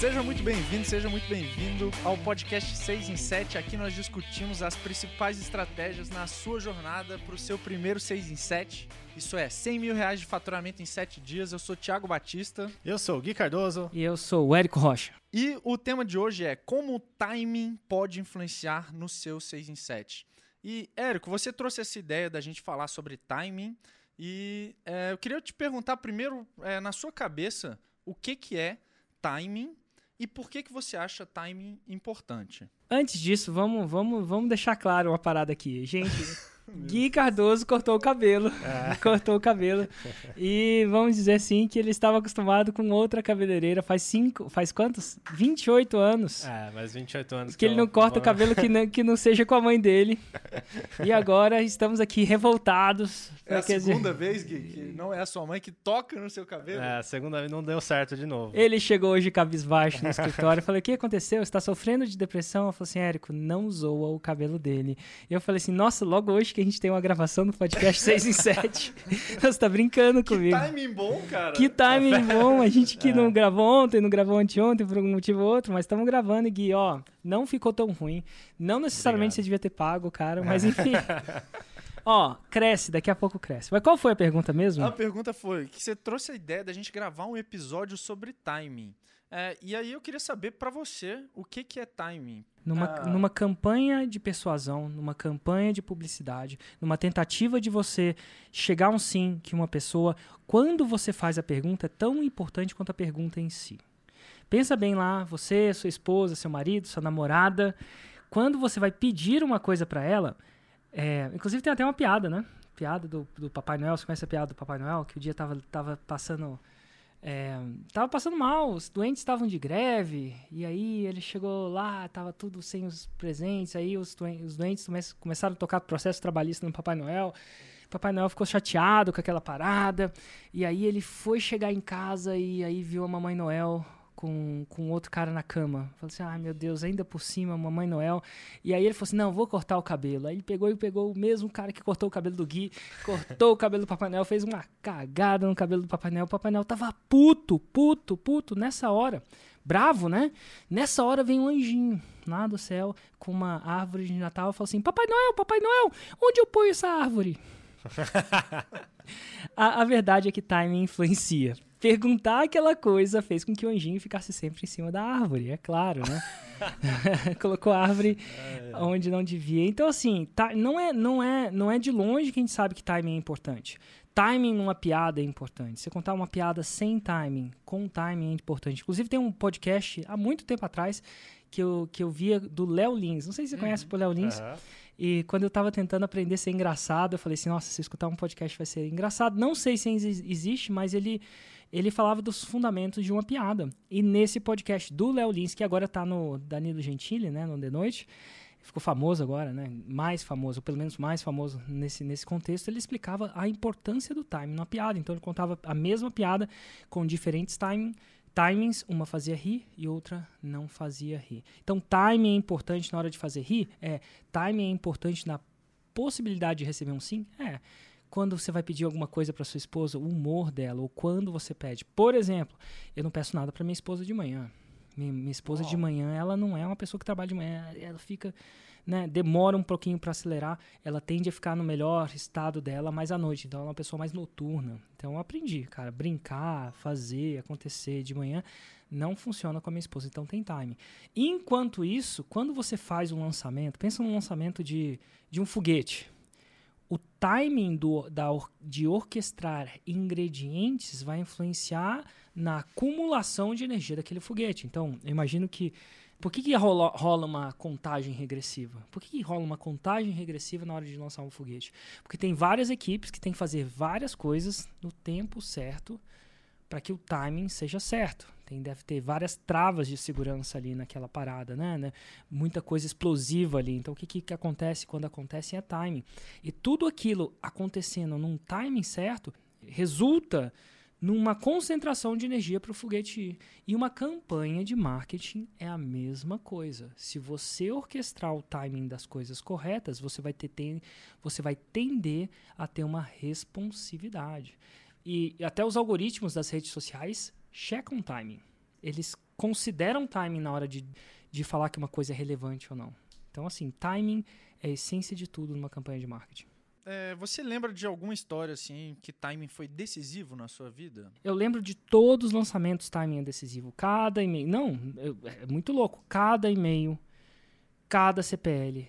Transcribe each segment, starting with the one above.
Seja muito bem-vindo, seja muito bem-vindo ao podcast 6 em 7. Aqui nós discutimos as principais estratégias na sua jornada para o seu primeiro 6 em 7. Isso é 100 mil reais de faturamento em 7 dias. Eu sou Thiago Batista. Eu sou o Gui Cardoso. E eu sou o Érico Rocha. E o tema de hoje é como o timing pode influenciar no seu 6 em 7. E, Érico, você trouxe essa ideia da gente falar sobre timing. E é, eu queria te perguntar primeiro, é, na sua cabeça, o que, que é timing e por que, que você acha timing importante? Antes disso, vamos, vamos, vamos deixar claro uma parada aqui. Gente, Gui Cardoso cortou o cabelo. É. cortou o cabelo. E vamos dizer assim que ele estava acostumado com outra cabeleireira faz cinco. Faz quantos? 28 anos. É, mas 28 anos. Que, que ele não corta o cabelo que não, que não seja com a mãe dele. e agora estamos aqui revoltados. É a segunda dizer... vez, Gui, que não é a sua mãe que toca no seu cabelo? É, a segunda vez não deu certo de novo. Ele chegou hoje cabisbaixo no escritório. Eu falei: O que aconteceu? Você está sofrendo de depressão? Eu falei assim: Érico, não zoa o cabelo dele. E eu falei assim: Nossa, logo hoje que que a gente tem uma gravação do podcast 6 em 7. Você tá brincando comigo. Que timing bom, cara. Que timing bom. A gente que é. não gravou ontem, não gravou anteontem por algum motivo ou outro, mas estamos gravando e Gui, ó, não ficou tão ruim. Não necessariamente Obrigado. você devia ter pago, cara, mas enfim. Ó, cresce, daqui a pouco cresce. Mas qual foi a pergunta mesmo? A pergunta foi que você trouxe a ideia da gente gravar um episódio sobre timing. É, e aí eu queria saber para você o que, que é timing. Numa, ah. numa campanha de persuasão, numa campanha de publicidade, numa tentativa de você chegar a um sim que uma pessoa, quando você faz a pergunta, é tão importante quanto a pergunta em si. Pensa bem lá, você, sua esposa, seu marido, sua namorada, quando você vai pedir uma coisa para ela, é, inclusive tem até uma piada, né? Piada do, do Papai Noel, você conhece a piada do Papai Noel? Que o dia tava, tava passando é, tava passando mal, os doentes estavam de greve, e aí ele chegou lá, tava tudo sem os presentes, aí os, os doentes começaram a tocar processo trabalhista no Papai Noel. Papai Noel ficou chateado com aquela parada, e aí ele foi chegar em casa e aí viu a Mamãe Noel com, com outro cara na cama. Falei assim, ai ah, meu Deus, ainda por cima, Mamãe Noel. E aí ele falou assim, não, vou cortar o cabelo. Aí ele pegou e pegou o mesmo cara que cortou o cabelo do Gui, cortou o cabelo do Papai Noel, fez uma cagada no cabelo do Papai Noel. O Papai Noel tava puto, puto, puto, nessa hora. Bravo, né? Nessa hora vem um anjinho lá do céu com uma árvore de Natal e falou assim, Papai Noel, Papai Noel, onde eu ponho essa árvore? a, a verdade é que timing influencia perguntar aquela coisa fez com que o anjinho ficasse sempre em cima da árvore, é claro, né? Colocou a árvore é, é. onde não devia. Então, assim, tá, não, é, não, é, não é de longe que a gente sabe que timing é importante. Timing numa piada é importante. Você contar uma piada sem timing, com timing é importante. Inclusive, tem um podcast há muito tempo atrás que eu, que eu via do Léo Lins. Não sei se você uhum. conhece o Léo Lins. Uhum. E quando eu estava tentando aprender a ser engraçado, eu falei assim: nossa, se escutar um podcast vai ser engraçado. Não sei se existe, mas ele ele falava dos fundamentos de uma piada. E nesse podcast do Léo Lins, que agora está no Danilo Gentili, né, no The Noite, ficou famoso agora, né, mais famoso, pelo menos mais famoso nesse, nesse contexto, ele explicava a importância do timing na piada. Então ele contava a mesma piada com diferentes timing, timings, uma fazia rir e outra não fazia rir. Então timing é importante na hora de fazer rir? É. Timing é importante na possibilidade de receber um sim? É quando você vai pedir alguma coisa para sua esposa, o humor dela, ou quando você pede. Por exemplo, eu não peço nada para minha esposa de manhã. Minha, minha esposa oh. de manhã, ela não é uma pessoa que trabalha de manhã, ela fica, né, demora um pouquinho para acelerar, ela tende a ficar no melhor estado dela mais à noite, então ela é uma pessoa mais noturna. Então eu aprendi, cara, brincar, fazer, acontecer de manhã não funciona com a minha esposa, então tem time. Enquanto isso, quando você faz um lançamento, pensa num lançamento de, de um foguete, timing do, da, de orquestrar ingredientes vai influenciar na acumulação de energia daquele foguete. Então, eu imagino que. Por que, que rola, rola uma contagem regressiva? Por que, que rola uma contagem regressiva na hora de lançar um foguete? Porque tem várias equipes que têm que fazer várias coisas no tempo certo para que o timing seja certo. Tem, deve ter várias travas de segurança ali naquela parada, né? né? Muita coisa explosiva ali. Então, o que, que, que acontece quando acontece é timing. E tudo aquilo acontecendo num timing certo resulta numa concentração de energia para o foguete ir. E uma campanha de marketing é a mesma coisa. Se você orquestrar o timing das coisas corretas, você vai, ter, você vai tender a ter uma responsividade. E até os algoritmos das redes sociais checam o timing. Eles consideram timing na hora de, de falar que uma coisa é relevante ou não. Então, assim, timing é a essência de tudo numa campanha de marketing. É, você lembra de alguma história assim que timing foi decisivo na sua vida? Eu lembro de todos os lançamentos timing é decisivo. Cada e-mail. Não, eu, é muito louco. Cada e-mail, cada CPL,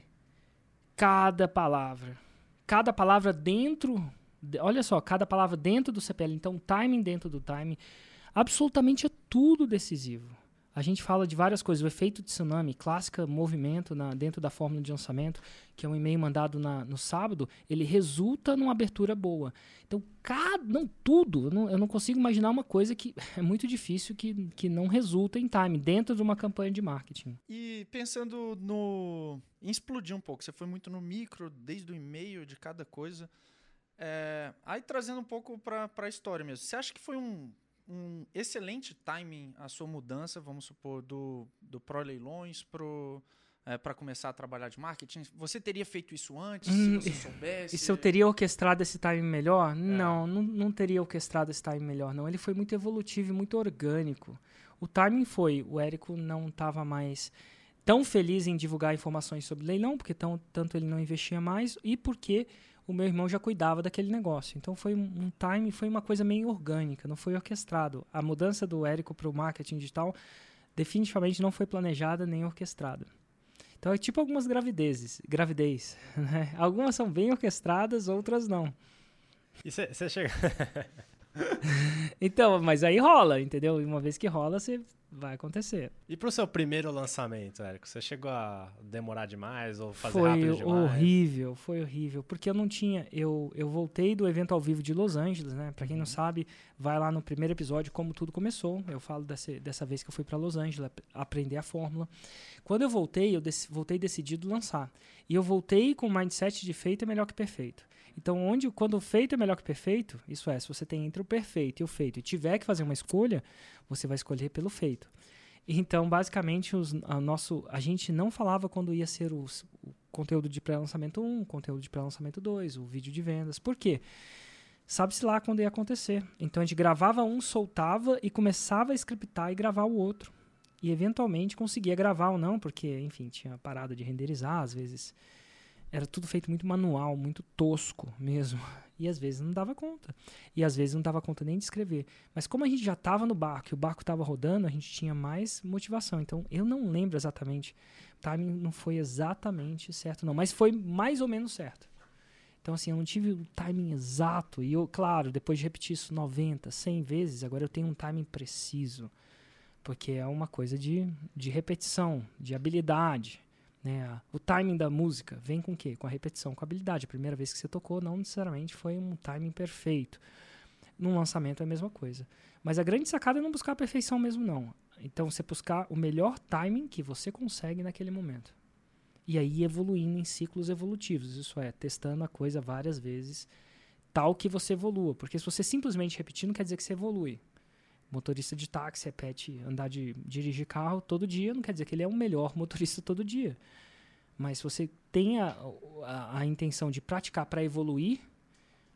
cada palavra. Cada palavra dentro. De- Olha só, cada palavra dentro do CPL. Então, timing dentro do timing. Absolutamente é tudo decisivo. A gente fala de várias coisas. O efeito tsunami, clássica movimento na, dentro da fórmula de lançamento, que é um e-mail mandado na- no sábado, ele resulta numa abertura boa. Então, cada, não tudo. Eu não, eu não consigo imaginar uma coisa que é muito difícil que, que não resulta em time dentro de uma campanha de marketing. E pensando no. em explodir um pouco, você foi muito no micro, desde o e-mail de cada coisa. É, aí trazendo um pouco para a história mesmo. Você acha que foi um, um excelente timing a sua mudança, vamos supor, do, do Pro Leilões pro. para começar a trabalhar de marketing? Você teria feito isso antes, Hum, se você soubesse? E se eu teria orquestrado esse time melhor? Não, não, não teria orquestrado esse time melhor, não. Ele foi muito evolutivo e muito orgânico. O timing foi, o Érico não estava mais tão feliz em divulgar informações sobre leilão, porque tão, tanto ele não investia mais, e porque o meu irmão já cuidava daquele negócio. Então foi um, time, foi uma coisa meio orgânica, não foi orquestrado. A mudança do Érico para o marketing digital definitivamente não foi planejada nem orquestrada. Então é tipo algumas gravidezes, gravidez, né? Algumas são bem orquestradas, outras não. E você chega. Então, mas aí rola, entendeu? E uma vez que rola, você vai acontecer. E pro seu primeiro lançamento, Érico? Você chegou a demorar demais ou fazer foi rápido demais? horrível, foi horrível, porque eu não tinha, eu, eu voltei do evento ao vivo de Los Angeles, né? Para quem não sabe, vai lá no primeiro episódio como tudo começou. Eu falo dessa, dessa vez que eu fui para Los Angeles ap- aprender a fórmula. Quando eu voltei, eu dec- voltei decidido lançar. E eu voltei com o mindset de feito é melhor que perfeito. Então, onde quando o feito é melhor que perfeito, isso é, se você tem entre o perfeito e o feito e tiver que fazer uma escolha, você vai escolher pelo feito. Então, basicamente, os, a, nosso, a gente não falava quando ia ser os- o conteúdo de pré-lançamento 1, conteúdo de pré-lançamento 2, o vídeo de vendas. Por quê? Sabe-se lá quando ia acontecer. Então, a gente gravava um, soltava e começava a scriptar e gravar o outro. E, eventualmente, conseguia gravar ou não, porque, enfim, tinha parado de renderizar, às vezes era tudo feito muito manual, muito tosco mesmo. E às vezes não dava conta. E às vezes não dava conta nem de escrever. Mas como a gente já estava no barco e o barco estava rodando, a gente tinha mais motivação. Então eu não lembro exatamente. O timing não foi exatamente certo, não. Mas foi mais ou menos certo. Então, assim, eu não tive o timing exato. E eu, claro, depois de repetir isso 90, 100 vezes, agora eu tenho um timing preciso. Porque é uma coisa de, de repetição, de habilidade. Né? O timing da música vem com o quê? Com a repetição, com a habilidade. A primeira vez que você tocou, não necessariamente foi um timing perfeito. Num lançamento é a mesma coisa. Mas a grande sacada é não buscar a perfeição mesmo, não. Então, você buscar o melhor timing que você consegue naquele momento. E aí evoluindo em ciclos evolutivos. Isso é, testando a coisa várias vezes, tal que você evolua. Porque se você simplesmente repetir, não quer dizer que você evolui. Motorista de táxi repete andar de dirigir carro todo dia, não quer dizer que ele é o melhor motorista todo dia. Mas se você tem a, a, a intenção de praticar para evoluir,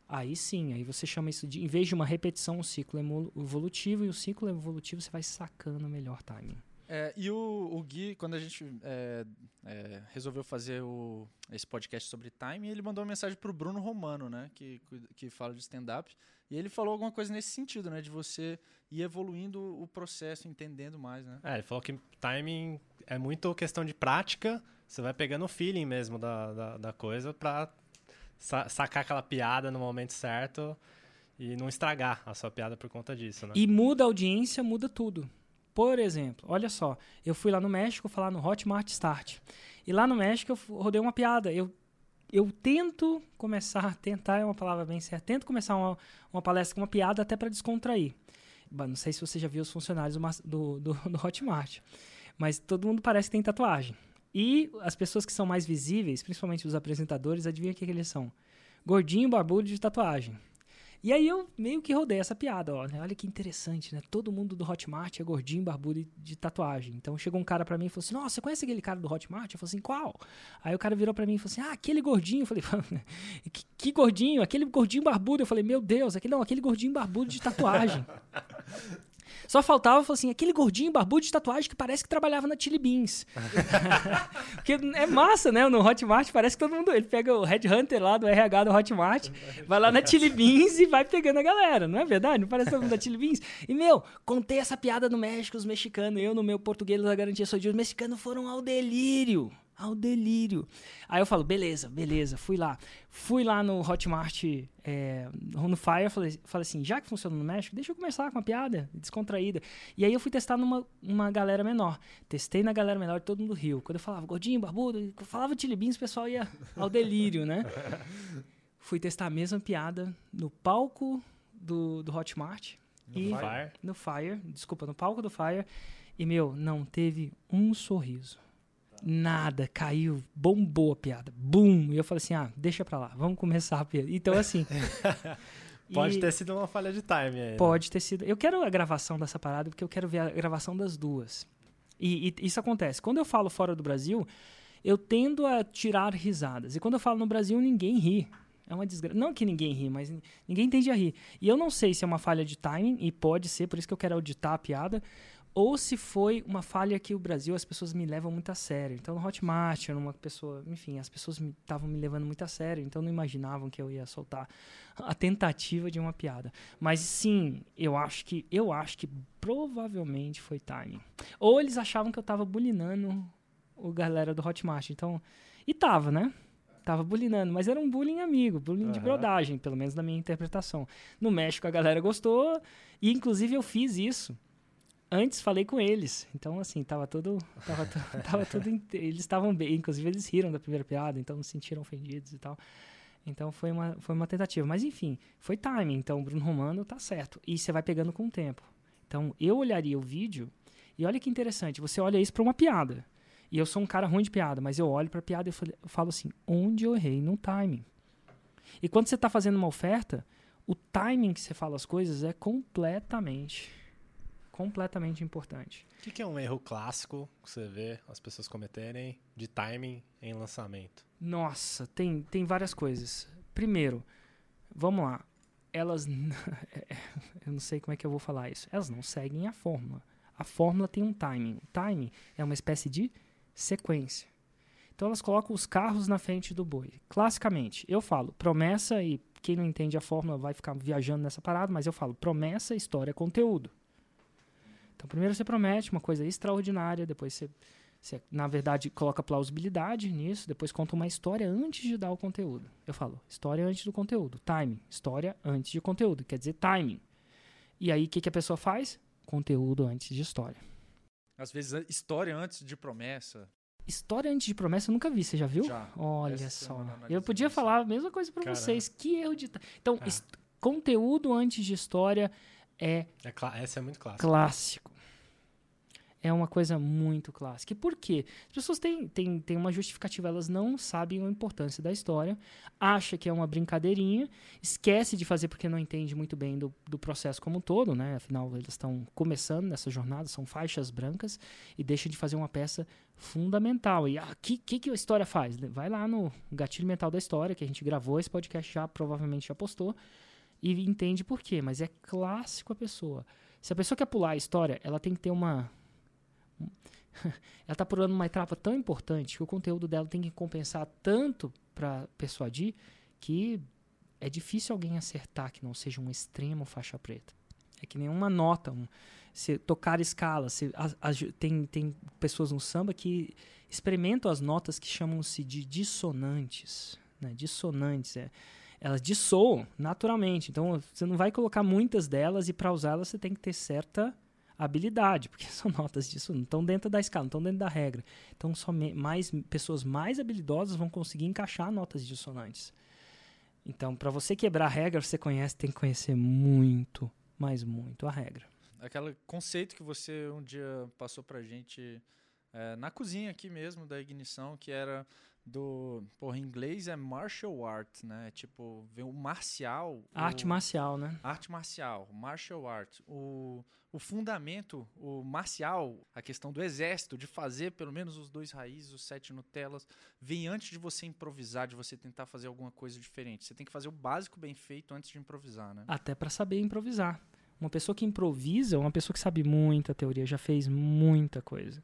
aí sim, aí você chama isso de, em vez de uma repetição, um ciclo evolutivo, e o ciclo evolutivo você vai sacando o melhor timing. É, e o, o Gui, quando a gente é, é, resolveu fazer o- esse podcast sobre time, ele mandou uma mensagem pro Bruno Romano, né? Que, que fala de stand-up. E ele falou alguma coisa nesse sentido, né? De você ir evoluindo o processo, entendendo mais, né? É, ele falou que timing é muito questão de prática. Você vai pegando o feeling mesmo da, da, da coisa pra sa- sacar aquela piada no momento certo e não estragar a sua piada por conta disso, né? E muda a audiência, muda tudo. Por exemplo, olha só, eu fui lá no México falar no Hotmart Start. E lá no México eu rodei uma piada. Eu, eu tento começar, tentar é uma palavra bem certa, tento começar uma, uma palestra com uma piada até para descontrair. Bah, Não sei se você já viu os funcionários do, do, do Hotmart, mas todo mundo parece que tem tatuagem. E as pessoas que são mais visíveis, principalmente os apresentadores, adivinha o que, que eles são? Gordinho, barbudo de tatuagem. E aí eu meio que rodei essa piada, ó. né? Olha que interessante, né? Todo mundo do Hotmart é gordinho, barbudo e de tatuagem. Então chegou um cara pra mim e falou assim: Nossa, você conhece aquele cara do Hotmart? Eu falei assim: Qual? Aí o cara virou pra mim e falou assim: Ah, aquele gordinho. Eu falei: que, que gordinho? Aquele gordinho barbudo. Eu falei: Meu Deus, aquele não, aquele gordinho barbudo de tatuagem. Só faltava, falou assim, aquele gordinho barbudo de tatuagem que parece que trabalhava na Chili Beans. Porque é massa, né? No Hotmart parece que todo mundo... Ele pega o Red Hunter lá do RH do Hotmart, vai lá na Chili Beans e vai pegando a galera, não é verdade? Não parece todo mundo da Chili Beans? E, meu, contei essa piada no México, os mexicanos, eu no meu português da garantia sou de os mexicanos foram ao delírio ao delírio. Aí eu falo, beleza, beleza, fui lá. Fui lá no Hotmart, é, no Fire, falei, falei assim, já que funciona no México, deixa eu começar com uma piada descontraída. E aí eu fui testar numa uma galera menor. Testei na galera menor, todo mundo riu. Quando eu falava gordinho, barbudo, eu falava Chili Beans, o pessoal ia ao delírio, né? fui testar a mesma piada no palco do, do Hotmart. No e Fire? No Fire, desculpa, no palco do Fire. E, meu, não teve um sorriso. Nada, caiu, bombou a piada. Bum! E eu falei assim: ah, deixa pra lá, vamos começar a piada. Então, assim. pode ter sido uma falha de time aí. né? Pode ter sido. Eu quero a gravação dessa parada porque eu quero ver a gravação das duas. E, e isso acontece. Quando eu falo fora do Brasil, eu tendo a tirar risadas. E quando eu falo no Brasil, ninguém ri. É uma desgraça. Não que ninguém ri, mas ninguém tende a rir. E eu não sei se é uma falha de timing, e pode ser, por isso que eu quero auditar a piada, ou se foi uma falha que o Brasil as pessoas me levam muito a sério. Então no Hotmart, era uma pessoa, enfim, as pessoas estavam me, me, levando muito a sério, então não imaginavam que eu ia soltar a tentativa de uma piada. Mas sim, eu acho que eu acho que provavelmente foi timing. Ou eles achavam que eu tava bulinando o galera do Hotmart. Então, e tava, né? Tava bulinando, mas era um bullying amigo, bullying uhum. de brodagem, pelo menos na minha interpretação. No México a galera gostou, e inclusive eu fiz isso antes falei com eles. Então, assim, tava tudo. Tava, tava tudo. Eles estavam bem. Inclusive, eles riram da primeira piada, então se sentiram ofendidos e tal. Então foi uma, foi uma tentativa. Mas enfim, foi timing. Então, Bruno Romano tá certo. E você vai pegando com o tempo. Então, eu olharia o vídeo. E olha que interessante, você olha isso para uma piada. E eu sou um cara ruim de piada, mas eu olho para piada e eu falo assim: onde eu errei no timing? E quando você está fazendo uma oferta, o timing que você fala as coisas é completamente completamente importante. O que, que, é um erro clássico que você vê as pessoas cometerem de timing em lançamento? Nossa, tem, tem várias coisas. Primeiro, vamos lá. Elas. eu não sei como é que eu vou falar isso. Elas não seguem a fórmula. A fórmula tem um timing. O timing é uma espécie de sequência. Então elas colocam os carros na frente do boi. Classicamente, eu falo promessa e quem não entende a fórmula vai ficar viajando nessa parada, mas eu falo promessa, história, conteúdo. Então, primeiro você promete uma coisa extraordinária, depois você, você, na verdade, coloca plausibilidade nisso, depois conta uma história antes de dar o conteúdo. Eu falo, história antes do conteúdo. Timing. História antes de conteúdo. Quer dizer, timing. E aí, o que, que a pessoa faz? Conteúdo antes de história. Às vezes, história antes de promessa. História antes de promessa eu nunca vi, você já viu? Já. Olha Essa só. Eu podia falar a mesma coisa para vocês. Que erro de. Então, ah. conteúdo antes de história é, é essa é muito clássica. clássico. É uma coisa muito clássica. E por quê? As pessoas têm, têm, têm uma justificativa, elas não sabem a importância da história, acha que é uma brincadeirinha, esquece de fazer porque não entende muito bem do, do processo como um todo, né? Afinal, eles estão começando nessa jornada, são faixas brancas, e deixa de fazer uma peça fundamental. E o ah, que, que, que a história faz? Vai lá no Gatilho Mental da História, que a gente gravou, esse podcast já provavelmente já postou, e entende por quê, mas é clássico a pessoa. Se a pessoa quer pular a história, ela tem que ter uma. ela está pulando uma etapa tão importante que o conteúdo dela tem que compensar tanto para persuadir que é difícil alguém acertar que não seja um extremo faixa preta. É que nenhuma nota. Um, se tocar escala, se, a, a, tem, tem pessoas no samba que experimentam as notas que chamam-se de dissonantes. Né? Dissonantes. É, elas dissoam naturalmente. Então, você não vai colocar muitas delas e para usá-las você tem que ter certa habilidade, porque são notas disso, não estão dentro da escala, não estão dentro da regra. Então, só mais pessoas mais habilidosas vão conseguir encaixar notas dissonantes. Então, para você quebrar a regra, você conhece, tem que conhecer muito, mas muito a regra. Aquele conceito que você um dia passou pra gente é, na cozinha aqui mesmo da ignição, que era do. Porra, em inglês é martial art, né? Tipo, vem o marcial. Arte o, marcial, né? Arte marcial, martial art. O, o fundamento, o marcial, a questão do exército, de fazer pelo menos os dois raízes, os sete Nutellas, vem antes de você improvisar, de você tentar fazer alguma coisa diferente. Você tem que fazer o básico bem feito antes de improvisar, né? Até para saber improvisar. Uma pessoa que improvisa é uma pessoa que sabe muita teoria, já fez muita coisa.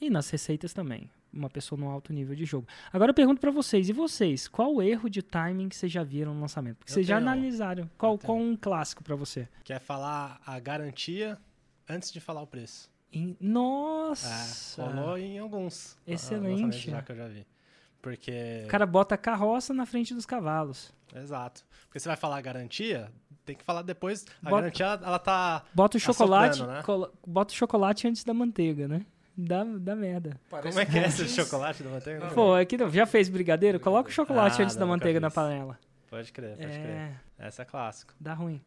E nas receitas também. Uma pessoa no alto nível de jogo. Agora eu pergunto pra vocês, e vocês? Qual o erro de timing que vocês já viram no lançamento? Porque Eu vocês já tenho um. analisaram. Qual, qual um clássico pra você? Que é falar a garantia antes de falar o preço. Em- É, Nossa! rolou em alguns. ah, Excelente. Já que eu já vi. Porque. o cara bota a carroça na frente dos cavalos. Exato. Porque você vai falar garantia, tem que falar depois. A Bota- garantia, ela, ela tá. Bota o chocolate, né? bota o chocolate antes da manteiga, né? Dá, dá merda. Como é que é esse chocolate da manteiga? Pô, aqui não, já fez brigadeiro? Coloca o chocolate Ah, antes da manteiga na panela. Pode crer, pode crer. É, Essa é clássico. dá ruim.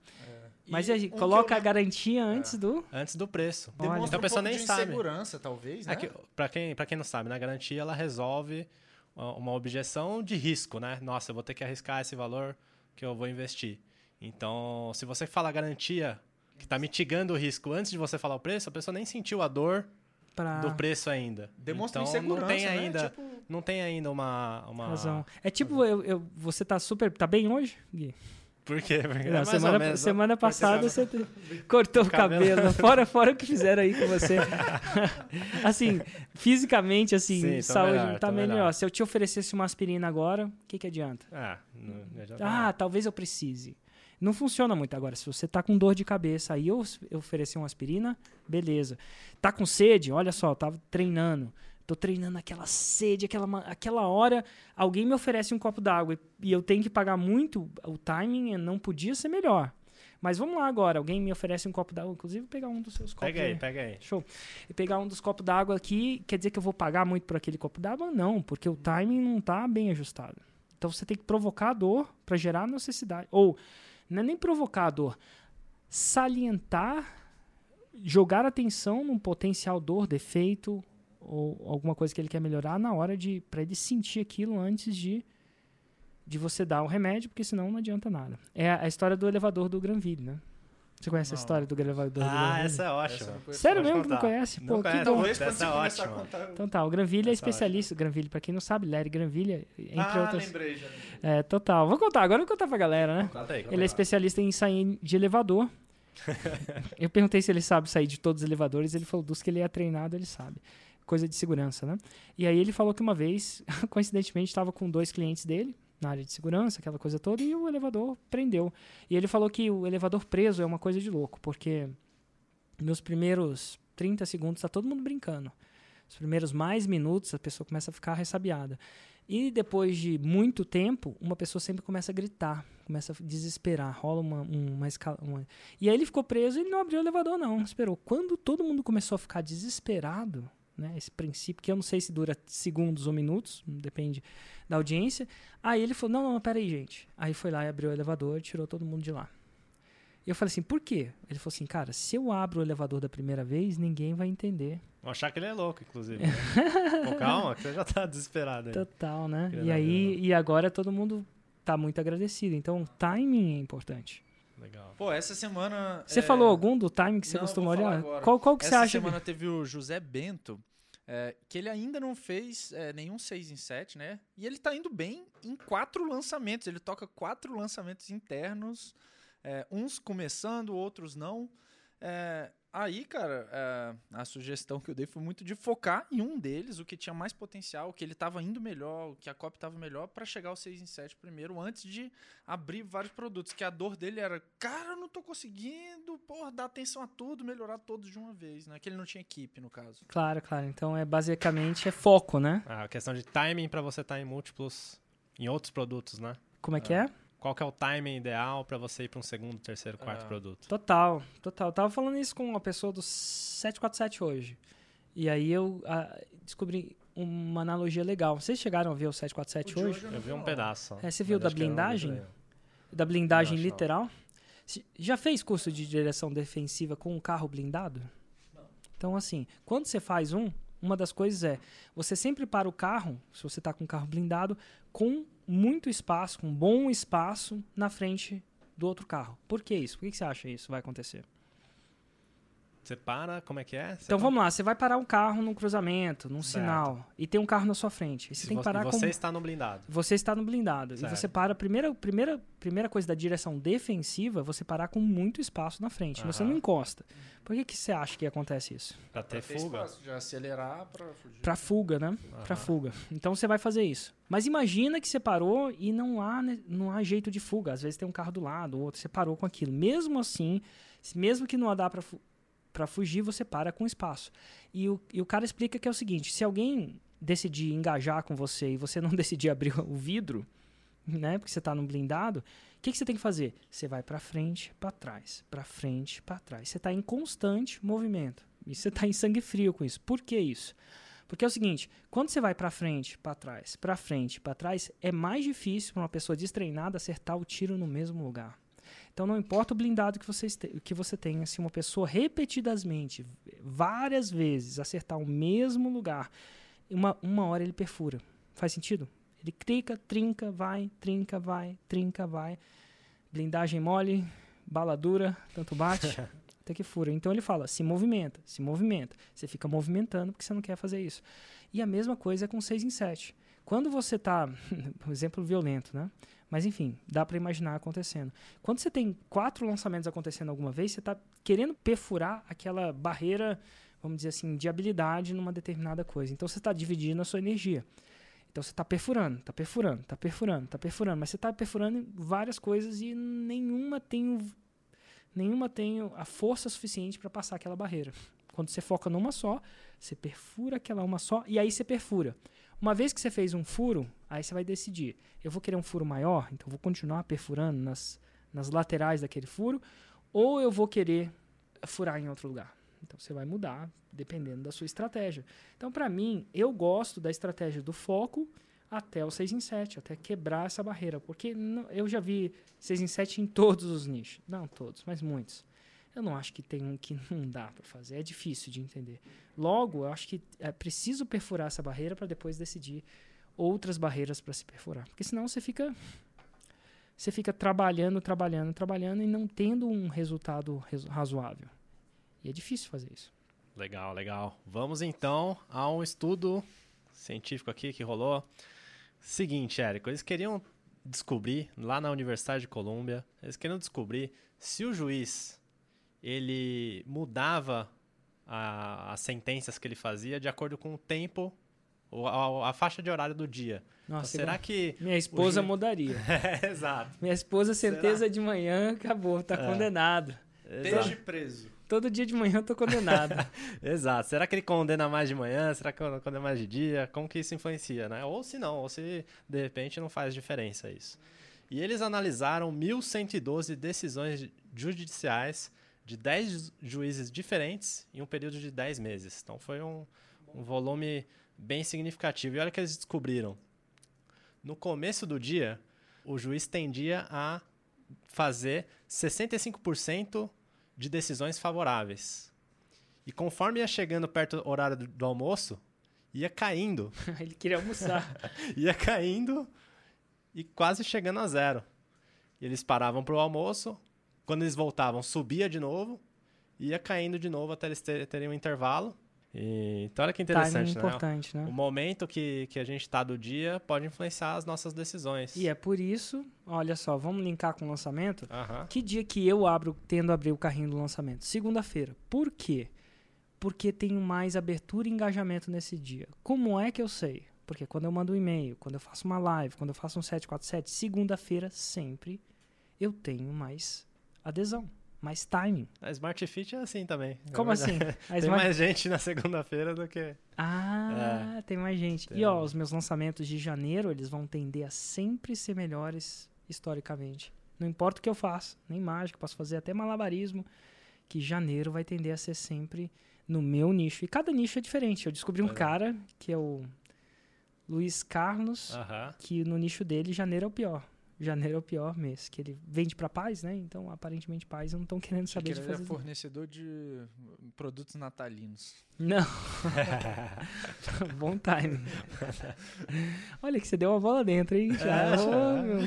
E Mas e aí, um que coloca eu a garantia antes do. Antes do preço. Demonstra Então a um pessoa pouco nem de sabe. insegurança, talvez, né? É que, pra, quem, pra quem não sabe, na garantia ela resolve uma uma objeção de risco, né? Nossa, eu vou ter que arriscar esse valor que eu vou investir. Então, se você fala garantia que tá mitigando o risco antes de você falar o preço, a pessoa nem sentiu a dor Pra... do preço ainda. Demonstra então, insegurança, não tem né? ainda, Tipo, não tem ainda uma, uma Razão. É tipo, eu, eu- você tá super. Tá bem hoje, Gui? Por quê? Porque é Não, ou semana, menos, semana passada você- cortou o cabelo. cabelo. Fora, fora o que fizeram aí com você. assim, fisicamente, assim, Sim, saúde melhor, tá melhor. melhor. Se eu te oferecesse uma aspirina agora, o que, que adianta? Ah, não, Ah, talvez eu precise. Não funciona muito agora. Se você tá com dor de cabeça, aí eu, eu oferecer uma aspirina, beleza. Tá com sede? Olha só, eu tava treinando. Tô treinando aquela sede, aquela, aquela hora, alguém me oferece um copo d'água e, e eu tenho que pagar muito, o timing não podia ser melhor. Mas vamos lá agora, alguém me oferece um copo d'água, inclusive pegar um dos seus copos. Pega aí, aí. pega aí. Show. E pegar um dos copos d'água aqui, quer dizer que eu vou pagar muito por aquele copo d'água? Não, porque o timing não tá bem ajustado. Então você tem que provocar a dor para gerar necessidade. Ou, não é nem provocar a dor, salientar, jogar atenção num potencial dor, defeito ou alguma coisa que ele quer melhorar na hora de para ele sentir aquilo antes de de você dar o remédio, porque senão não adianta nada. É a, a história do elevador do Granville, né? Você conhece a Não. história do elevador do Ah, Granville? essa é ótima. não. Sério mesmo que não conhece? Não Pô, que conhece. bom. Talvez quando Essa você é começar a ótima. contar... Então tá, o Granville é é especialista. Granville, pra quem não sabe, Larry Granville, entre ah, outras. lembrei já. lembrei. É, total. Vou contar, agora eu vou contar pra galera, né? Conta aí, conta Ele é especialista em sair de elevador. eu perguntei se ele sabe sair de todos os elevadores, ele falou dos que ele é treinado, ele sabe. Coisa de segurança, né? E aí ele falou que uma vez, coincidentemente, estava com dois clientes dele na área de segurança, aquela coisa toda, e o elevador prendeu. E ele falou que o elevador preso é uma coisa de louco, porque nos primeiros 30 segundos tá todo mundo brincando. Os primeiros mais minutos a pessoa começa a ficar ressabiada. E depois de muito tempo, uma pessoa sempre começa a gritar, começa a desesperar, rola uma, uma escala. Uma... E aí ele ficou preso e ele não abriu o elevador, não. Esperou. Quando todo mundo começou a ficar desesperado, né, esse princípio, que eu não sei se dura segundos ou minutos, depende da audiência. Aí ele falou: não, não, peraí, gente. Aí foi lá e abriu o elevador tirou todo mundo de lá. E eu falei assim: por quê? Ele falou assim: cara, se eu abro o elevador da primeira vez, ninguém vai entender. Vão achar que ele é louco, inclusive. Né? Pô, calma, que você já tá desesperado aí. Total, né? Querendo E aí, e agora todo mundo tá muito agradecido. Então, o timing é importante. Legal. Pô, essa semana... Você é, falou algum do timing que você Não, costuma olhar? agora. Qual, qual que Essa você acha? semana teve o José Bento, é, que ele ainda não fez é, nenhum 6 em 7, né? E ele tá indo bem em quatro lançamentos. Ele toca quatro lançamentos internos, é, uns começando, outros não. É, aí, cara, é, a sugestão que eu dei foi muito de focar em um deles, o que tinha mais potencial, o que ele tava indo melhor, o que a copy tava melhor, para chegar ao 6 em 7 primeiro, antes de abrir vários produtos. Que a dor dele era, cara, eu não tô conseguindo, porra, dar atenção a tudo, melhorar todos de uma vez, né? Que ele não tinha equipe, no caso. Claro, claro. Então, é basicamente é foco, né? Ah, a questão de timing pra você estar em múltiplos, em outros produtos, né? Como é que é? Qual que é o timing ideal pra você ir pra um segundo, terceiro, quarto Ah. produto? Total, total. Tava falando isso com uma pessoa do 747 hoje. E aí eu ah, descobri uma analogia legal. Vocês chegaram a ver o 747 hoje? Eu vi um pedaço. É, você viu da eu não blindagem? Da blindagem Não, não. literal? Já fez curso de direção defensiva com um carro blindado? Então, assim, quando você faz um, uma das coisas é você sempre para o carro, se você está com um carro blindado, com muito espaço, com bom espaço na frente do outro carro. Por que isso? Por que que você acha isso vai acontecer? Você para, como é que é? Você Então tá- vamos lá, você vai parar um carro num cruzamento, num Certo. sinal, e tem um carro na sua frente. E você Se tem que parar e com. você está no blindado. Você está no blindado. E Certo. você para. Primeira, primeira, primeira coisa da direção defensiva, você parar com muito espaço na frente. Você não encosta. Por que, que você acha que acontece isso? Pra ter fuga. espaço, Já acelerar pra fugir. Pra fuga, né? Pra Aham. fuga. Então você vai fazer isso. Mas imagina que você parou e não há, né, não há jeito de fuga. Às vezes tem um carro do lado, outro, você parou com aquilo. Mesmo assim, mesmo que não dá pra, fu pra fugir, você para com espaço. E o, e o cara explica que é o seguinte: se alguém decidir engajar com você e você não decidir abrir o vidro, né? Porque você tá no blindado, o que, que você tem que fazer? Você vai pra frente, pra trás, pra frente, pra trás. Você tá em constante movimento. E você tá em sangue frio com isso. Por que isso? Porque é o seguinte, quando você vai pra frente, pra trás, pra frente, pra trás, é mais difícil para uma pessoa destreinada acertar o tiro no mesmo lugar. Então não importa o blindado que você, que você tenha, se uma pessoa repetidamente, várias vezes, acertar o mesmo lugar, uma, uma hora ele perfura. Faz sentido? Ele clica, trinca, vai, trinca, vai, trinca, vai. Blindagem mole, bala dura, tanto bate, até que fura. Então ele fala, se movimenta, se movimenta. Você fica movimentando porque você não quer fazer isso. E a mesma coisa é com 6 em 7. Quando você está, um exemplo violento, né? Mas enfim, dá para imaginar acontecendo. Quando você tem quatro lançamentos acontecendo alguma vez, você está querendo perfurar aquela barreira, vamos dizer assim, de habilidade numa determinada coisa. Então você está dividindo a sua energia. Então você está perfurando, está perfurando, está perfurando, está perfurando, mas você está perfurando várias coisas e nenhuma tem nenhuma tem a força suficiente para passar aquela barreira. Quando você foca numa só, você perfura aquela uma só e aí você perfura. Uma vez que você fez um furo, aí você vai decidir: eu vou querer um furo maior, então vou continuar perfurando nas, nas laterais daquele furo, ou eu vou querer furar em outro lugar. Então você vai mudar dependendo da sua estratégia. Então, para mim, eu gosto da estratégia do foco até o 6 em 7, até quebrar essa barreira. Porque eu já vi 6 em 7 em todos os nichos. Não todos, mas muitos. Eu não acho que tem um que não dá para fazer. É difícil de entender. Logo, eu acho que é preciso perfurar essa barreira para depois decidir outras barreiras para se perfurar. Porque senão você fica você fica trabalhando, trabalhando, trabalhando e não tendo um resultado resu- razoável. E é difícil fazer isso. Legal, legal. Vamos então a um estudo científico aqui que rolou. Seguinte, Érico, eles queriam descobrir lá na Universidade de Colômbia, eles queriam descobrir se o juiz ele mudava a- as sentenças que ele fazia de acordo com o tempo ou a, a faixa de horário do dia. Então, Nossa, será que minha esposa ju- mudaria. é, exato. Minha esposa, Será? certeza de manhã, acabou, tá É. condenado. Esteja preso. Todo dia de manhã eu tô condenado. Exato. Será que ele condena mais de manhã? Será que condena mais de dia? Como que isso influencia, né? Ou se não, ou se de repente não faz diferença isso. E eles analisaram 1.112 decisões judiciais de 10 ju- juízes diferentes em um período de 10 meses. Então foi um, um volume bem significativo. E olha o que eles descobriram. No começo do dia, o juiz tendia a fazer 65% de decisões favoráveis. E conforme ia chegando perto do horário do, do almoço, ia caindo, Ele queria almoçar. ia caindo e quase chegando a zero. E eles paravam para o almoço, quando eles voltavam, subia de novo, ia caindo de novo até eles ter- terem um intervalo. E, então, olha que interessante, né? importante, O né? momento que, que a gente está do dia pode influenciar as nossas decisões. E é por isso, olha só, vamos linkar com o lançamento. Aham. Que dia que eu abro, tendo a abrir o carrinho do lançamento? Segunda-feira. Por quê? Porque tenho mais abertura e engajamento nesse dia. Como é que eu sei? Porque quando eu mando um e-mail, quando eu faço uma live, quando eu faço um 747, segunda-feira sempre eu tenho mais adesão, mais timing. A Smart Fit é assim também. é Como assim? Tem Smart- mais gente na segunda-feira do que. Ah, tem mais gente. Tem. E ó, os meus lançamentos de janeiro, eles vão tender a sempre ser melhores historicamente. Não importa o que eu faço, nem mágica, posso fazer até malabarismo, que janeiro vai tender a ser sempre no meu nicho. E cada nicho é diferente. Eu descobri um É. cara, que é o Luiz Carlos, Aham. que no nicho dele, janeiro é o pior. Janeiro é o pior mês, que ele vende pra paz, né? Então, aparentemente, pais não estão querendo saber que de ele era fazer. fornecedor de produtos natalinos. Não. Bom time. Olha que você deu uma bola dentro, hein? Já. É, meu.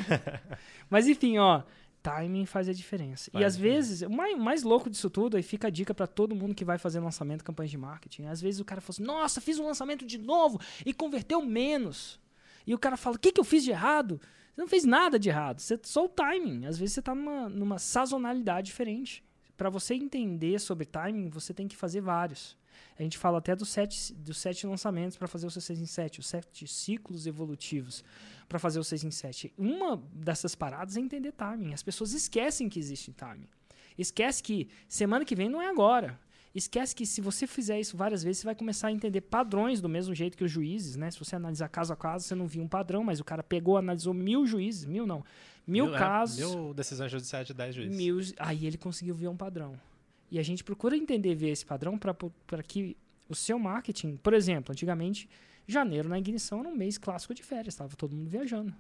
Mas enfim, ó. Timing faz a diferença. Faz e às vezes, o mais, mais louco disso tudo, aí fica a dica para todo mundo que vai fazer lançamento, campanha de marketing. Às vezes o cara fala assim: Nossa, fiz um lançamento de novo e converteu menos. E o cara fala: O que, que eu fiz de errado? Você não fez nada de errado. Você, só o timing. Às vezes você está numa, numa sazonalidade diferente. Para você entender sobre timing, você tem que fazer vários. A gente fala até dos sete, dos sete lançamentos para fazer o seu 6 em 7, os sete ciclos evolutivos para fazer o 6 em 7. Uma dessas paradas é entender timing. As pessoas esquecem que existe timing. Esquece que semana que vem não é agora. Esquece que se você fizer isso várias vezes, você vai começar a entender padrões do mesmo jeito que os juízes, né? Se você analisar caso a caso, você não viu um padrão, mas o cara pegou, analisou mil juízes, mil não, mil, Mil, é, casos, mil decisões judiciais de 10 juízes. mil, aí ele conseguiu ver um padrão. E a gente procura entender ver esse padrão para que o seu marketing, por exemplo, antigamente, janeiro na ignição era um mês clássico de férias, estava todo mundo viajando.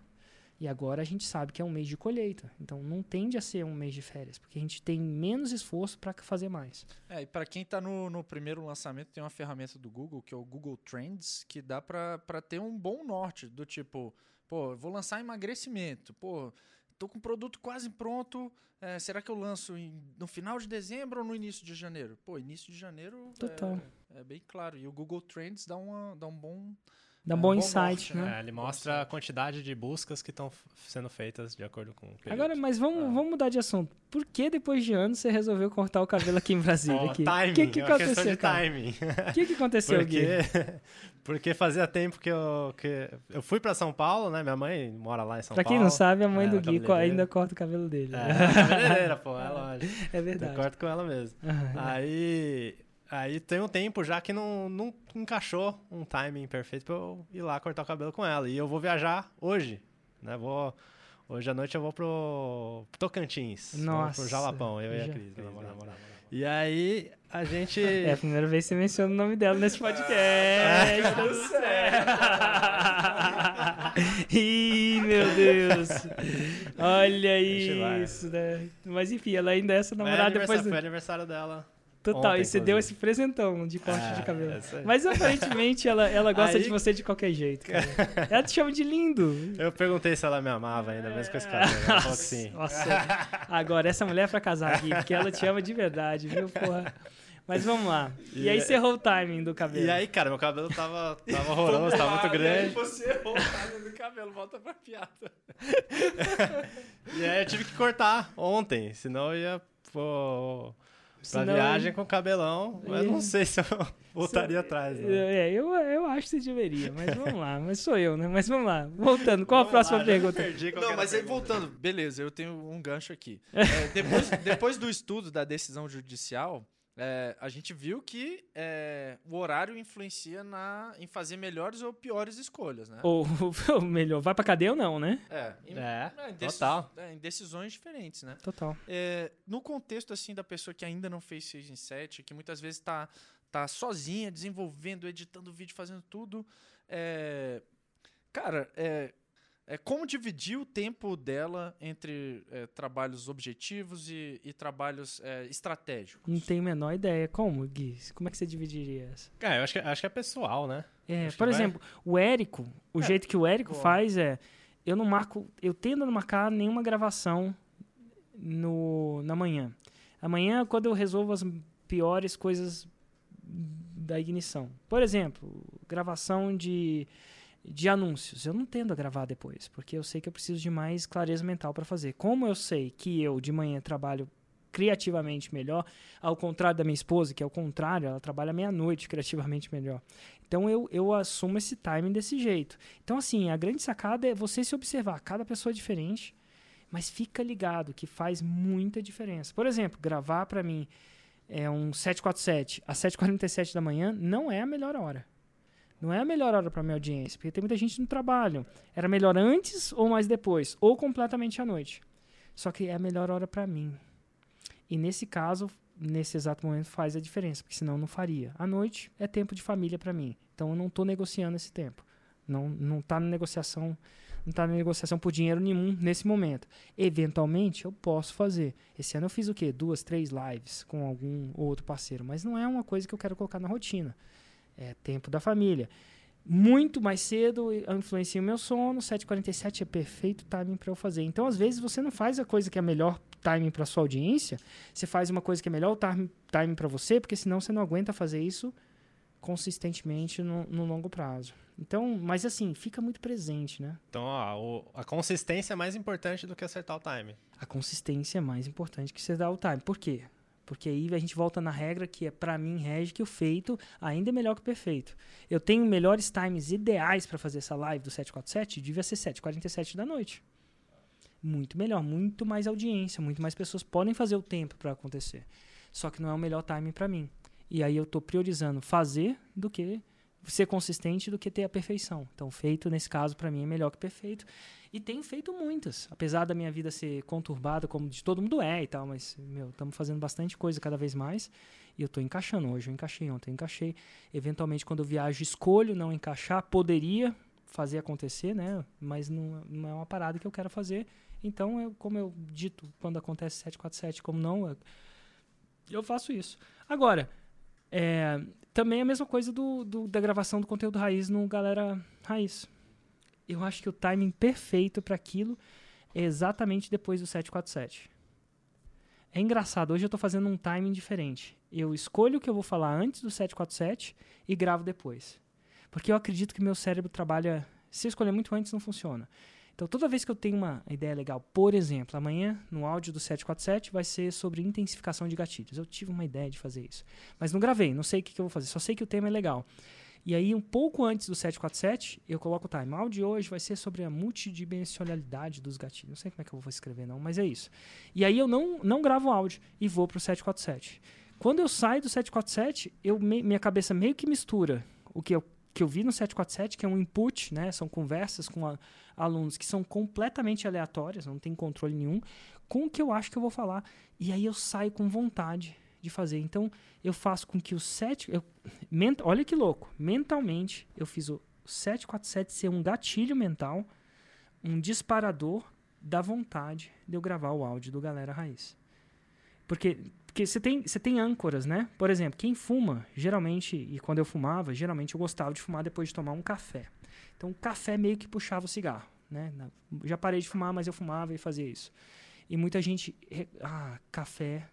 E agora a gente sabe que é um mês de colheita. Então não tende a ser um mês de férias, porque a gente tem menos esforço para fazer mais. É, e para quem está no, no primeiro lançamento, tem uma ferramenta do Google, que é o Google Trends, que dá para ter um bom norte, do tipo, pô, vou lançar emagrecimento, pô, tô com o produto quase pronto, é, será que eu lanço em- no final de dezembro ou no início de janeiro? Pô, início de janeiro Total. É, é bem claro. E o Google Trends dá, uma, dá um bom... Dá É, bom bom insight, norte, né? É, ele mostra a quantidade de buscas que estão sendo feitas de acordo com o período. Agora, mas vamos, Ah. vamos mudar de assunto. Por que depois de anos você resolveu cortar o cabelo aqui em Brasília? Ó, aqui? timing, O que, que é uma questão aconteceu, de cara? timing. O que, que aconteceu, Gui? Porque, porque fazia tempo que eu, que eu fui pra São Paulo, né? Minha mãe mora lá em São Pra quem Paulo. não sabe, a mãe É, do Gui ainda corta o cabelo dele. É, cabeleireira, pô, é. É Eu verdade. corto com ela mesmo. Aí, aí tem um tempo já que não, não encaixou um timing perfeito pra eu ir lá cortar o cabelo com ela. E eu vou viajar hoje, né? Vou, hoje à noite eu vou pro Tocantins. Nossa. pro Jalapão, eu e a Já- Cris. minha namorada. E aí a gente... É a primeira vez que você menciona o nome dela nesse podcast. do céu. Ih, meu Deus. Olha isso, né? Mas enfim, ela ainda é essa namorada aniversário, depois do... foi aniversário dela. Total, ontem, e você deu inclusive. esse presentão de corte É, de cabelo. é aí. Mas aparentemente ela, ela gosta Aí- de você de qualquer jeito, cara. Ela te chama de lindo. Eu perguntei se ela me amava ainda, mesmo com esse cabelo. Ela falou que sim. Nossa. Agora, essa mulher é pra casar aqui, porque ela te ama de verdade, viu, porra? Mas vamos lá. E, E aí você errou o timing do cabelo. E aí, cara, meu cabelo tava, tava horroroso, tava muito grande. você errou o timing do cabelo, volta pra piada. E aí eu tive que cortar ontem, senão eu ia pô, pra Senão- viagem com cabelão. Mas Ia- não sei se eu voltaria atrás. Né? É, eu, eu acho que você deveria, mas vamos lá. Mas sou eu, né? Mas vamos lá. Voltando, qual a Vamos próxima lá, pergunta? Não, mas a aí pergunta. voltando, beleza, eu tenho um gancho aqui. É, depois, depois do estudo da decisão judicial, é, a gente viu que é, o horário influencia na, em fazer melhores ou piores escolhas, né? Ou, ou melhor, vai pra cadeia ou não, né? É, em, É, é, em total. é, em decisões diferentes, né? Total. É, no contexto assim da pessoa que ainda não fez 6 em 7, que muitas vezes tá, tá sozinha, desenvolvendo, editando vídeo, fazendo tudo. é, cara, é, é como dividir o tempo dela entre é, trabalhos objetivos e, e trabalhos é, estratégicos? Não tenho a menor ideia. Como, Gui? Como é que você dividiria essa? Cara, eu acho que, acho que é pessoal, né? É, por vai- exemplo, o Érico, o É, jeito que o Érico boa. faz é. Eu não marco. Eu tendo a não marcar nenhuma gravação no, na manhã. Amanhã é quando eu resolvo as piores coisas da ignição. Por exemplo, gravação de, de anúncios. Eu não tendo a gravar depois, porque eu sei que eu preciso de mais clareza mental para fazer. Como eu sei que eu de manhã trabalho criativamente melhor, ao contrário da minha esposa, que é o contrário, ela trabalha meia-noite criativamente melhor. Então eu, eu assumo esse timing desse jeito. Então, assim, a grande sacada é você se observar. Cada pessoa é diferente, mas fica ligado que faz muita diferença. Por exemplo, gravar para mim é um 747 às 7h47 da manhã não é a melhor hora. Não é a melhor hora para minha audiência, porque tem muita gente no trabalho. Era melhor antes ou mais depois, ou completamente à noite. Só que é a melhor hora para mim. E nesse caso, nesse exato momento faz a diferença, porque senão não faria. À noite é tempo de família para mim. Então eu não estou negociando esse tempo. Não não tá na negociação, não tá na negociação por dinheiro nenhum nesse momento. Eventualmente eu posso fazer. Esse ano eu fiz o quê? Duas, três lives com algum outro parceiro, mas não é uma coisa que eu quero colocar na rotina. É tempo da família. muito mais cedo influencia o meu sono, 7h47 é perfeito timing para eu fazer. Então, às vezes, você não faz a coisa que é melhor timing para sua audiência, você faz uma coisa que é melhor timing para você, porque senão você não aguenta fazer isso consistentemente no, no, longo prazo. Então, mas assim, fica muito presente, né? Então, ó, o, a consistência é mais importante do que acertar o time. A consistência é mais importante que acertar o time. Por quê? Porque aí a gente volta na regra que é para mim rege que o feito ainda é melhor que o perfeito. Eu tenho melhores times ideais para fazer essa live do 747, devia ser 7h47 da noite. Muito melhor, muito mais audiência, muito mais pessoas podem fazer o tempo para acontecer. Só que não é o melhor time para mim. E aí eu estou priorizando fazer do que ser consistente do que ter a perfeição. Então, feito nesse caso para mim é melhor que perfeito. E tenho feito muitas, apesar da minha vida ser conturbada como de todo mundo é e tal, mas meu, estamos fazendo bastante coisa cada vez mais. E eu estou encaixando hoje, eu encaixei ontem, eu encaixei. Eventualmente quando eu viajo escolho não encaixar, poderia fazer acontecer, né? Mas não, não é uma parada que eu quero fazer. Então, eu, como eu dito quando acontece 747, como não, eu, eu faço isso. Agora, é, também a mesma coisa do, do, da gravação do conteúdo raiz no Galera Raiz. Eu acho que o timing perfeito para aquilo é exatamente depois do 747. É engraçado, hoje eu estou fazendo um timing diferente. Eu escolho o que eu vou falar antes do 747 e gravo depois. Porque eu acredito que meu cérebro trabalha. Se eu escolher muito antes, não funciona. Então, toda vez que eu tenho uma ideia legal, por exemplo, amanhã no áudio do 747 vai ser sobre intensificação de gatilhos. Eu tive uma ideia de fazer isso, mas não gravei, não sei o que, que eu vou fazer, só sei que o tema é legal. E aí, um pouco antes do 747, eu coloco o time. O áudio de hoje vai ser sobre a multidimensionalidade dos gatilhos. Não sei como é que eu vou escrever, não, mas é isso. E aí eu não, não gravo o áudio e vou para o 747. Quando eu saio do 747, eu, me, minha cabeça meio que mistura o que eu que eu vi no 747, que é um input, né? São conversas com a, alunos que são completamente aleatórias, não tem controle nenhum, com o que eu acho que eu vou falar. E aí eu saio com vontade de fazer. Então, eu faço com que o 7. Eu, ment, olha que louco. Mentalmente, eu fiz o 747 ser um gatilho mental, um disparador da vontade de eu gravar o áudio do Galera Raiz. Porque porque você tem, você tem âncoras, né? Por exemplo, quem fuma, geralmente, e quando eu fumava, geralmente eu gostava de fumar depois de tomar um café. Então, o café meio que puxava o cigarro, né? Já parei de fumar, mas eu fumava e fazia isso. E muita gente, ah, café,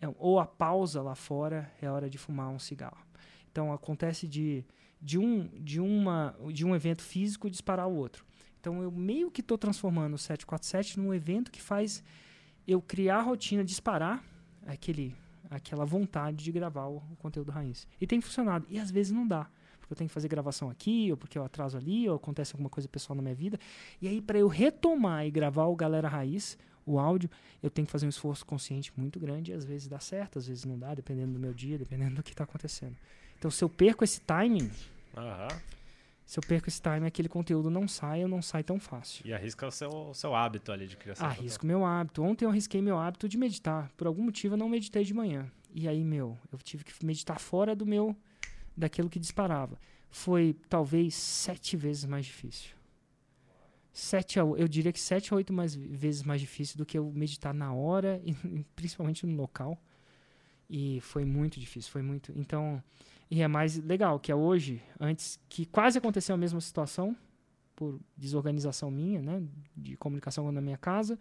é, ou a pausa lá fora é hora de fumar um cigarro. Então, acontece de, de, um, de, uma, de um evento físico disparar o outro. Então, eu meio que estou transformando o 747 num evento que faz eu criar a rotina, disparar aquele, aquela vontade de gravar o, conteúdo raiz. E tem funcionado. E às vezes não dá. Porque eu tenho que fazer gravação aqui, ou porque eu atraso ali, ou acontece alguma coisa pessoal na minha vida. E aí, para eu retomar e gravar o Galera Raiz, o áudio, eu tenho que fazer um esforço consciente muito grande. E às vezes dá certo, às vezes não dá, dependendo do meu dia, dependendo do que está acontecendo. Então, se eu perco esse timing. Uhum se eu perco esse time, aquele conteúdo não sai, ou não sai tão fácil. E arrisca o seu, seu hábito ali de criação. Arrisco meu hábito. Ontem eu arrisquei meu hábito de meditar. Por algum motivo eu não meditei de manhã. E aí, meu, eu tive que meditar fora do meu, daquilo que disparava. Foi talvez sete vezes mais difícil. Sete a, eu diria que sete a oito mais, vezes mais difícil do que eu meditar na hora, e, principalmente no local. E foi muito difícil, foi muito. Então, e é mais legal, que é hoje, antes que quase aconteceu a mesma situação, por desorganização minha, né, de comunicação na minha casa,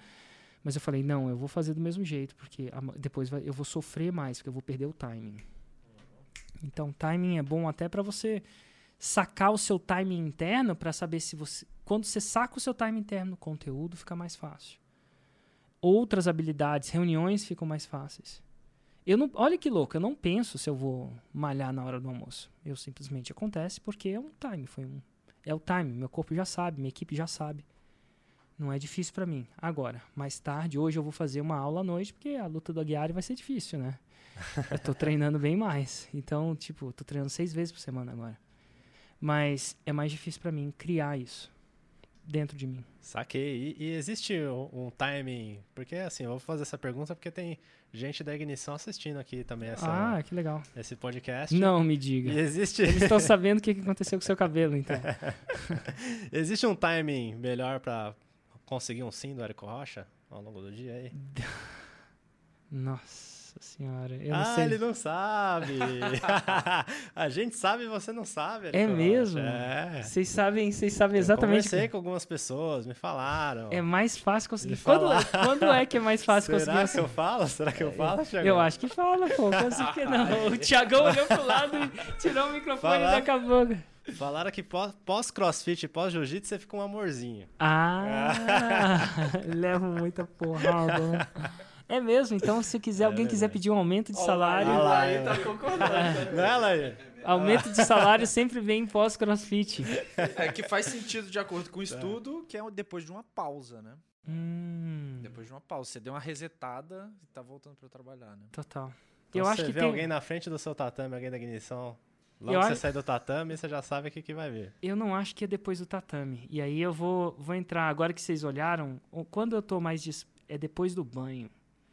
mas eu falei, não, eu vou fazer do mesmo jeito, porque depois vai, eu vou sofrer mais, porque eu vou perder o timing. Então, timing é bom até para você sacar o seu timing interno para saber se você, quando você saca o seu timing interno no conteúdo, fica mais fácil. Outras habilidades, reuniões ficam mais fáceis. Eu não, olha que louco, eu não penso se eu vou malhar na hora do almoço. Eu simplesmente acontece porque é um time, foi um é o time, meu corpo já sabe, minha equipe já sabe. Não é difícil para mim. Agora, mais tarde, hoje eu vou fazer uma aula à noite porque a luta do Aguiar vai ser difícil, né? eu tô treinando bem mais. Então, tipo, tô treinando seis vezes por semana agora. Mas é mais difícil para mim criar isso dentro de mim. Saquei. E, e, existe um, um timing? Porque assim, eu vou fazer essa pergunta porque tem gente da Ignição assistindo aqui também essa, ah, que legal. esse podcast. Não me diga. E existe... Eles estão sabendo o que aconteceu com o seu cabelo, então. existe um timing melhor para conseguir um sim do Érico Rocha ao longo do dia aí? Nossa. Senhora. Eu não ah, sei. ele não sabe. a gente sabe e você não sabe. É Érico mesmo? É. Vocês sabem, vocês sabem Eu exatamente. conversei com algumas pessoas, me falaram. É mais fácil conseguir. Quando, quando é que é mais fácil Será conseguir que eu falo? Será que eu falo, Thiago? Eu acho que fala, pô. Consigo que não. O Thiagão olhou pro lado e tirou o microfone Fala. e acabou. Falaram que pós- pós-crossfit e pós-jiu-jitsu você fica um amorzinho. Ah, levo muita porrada. Né? É mesmo, então se quiser, alguém quiser pedir um aumento de salário, Ah lá, Aí é. tá concordando. Não é, Laí? aumento de salário sempre vem pós-crossfit. É que faz sentido de acordo com o estudo, que é depois de uma pausa, né? Hum, Depois de uma pausa. Você deu uma resetada e tá voltando pra trabalhar, né? total. Então, eu se acho você que vê tem, alguém na frente do seu tatame, alguém da ignição, logo Eu que você acho- sai do tatame, você já sabe o que, que vai vir. eu não acho que é depois do tatame. E aí eu vou, vou entrar, agora que vocês olharam, quando eu tô mais dis- é depois do banho.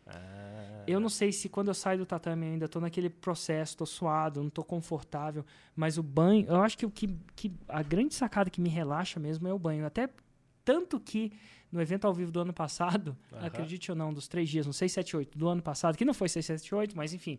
Ah, Eu não sei se quando eu saio do tatame ainda tô naquele processo, tô suado, não tô confortável, mas o banho, eu acho que o que, que a grande sacada que me relaxa mesmo é o banho. Até tanto que no evento ao vivo do ano passado, Aham. acredite ou não, dos três dias, no 678 do ano passado, que não foi 678, mas enfim,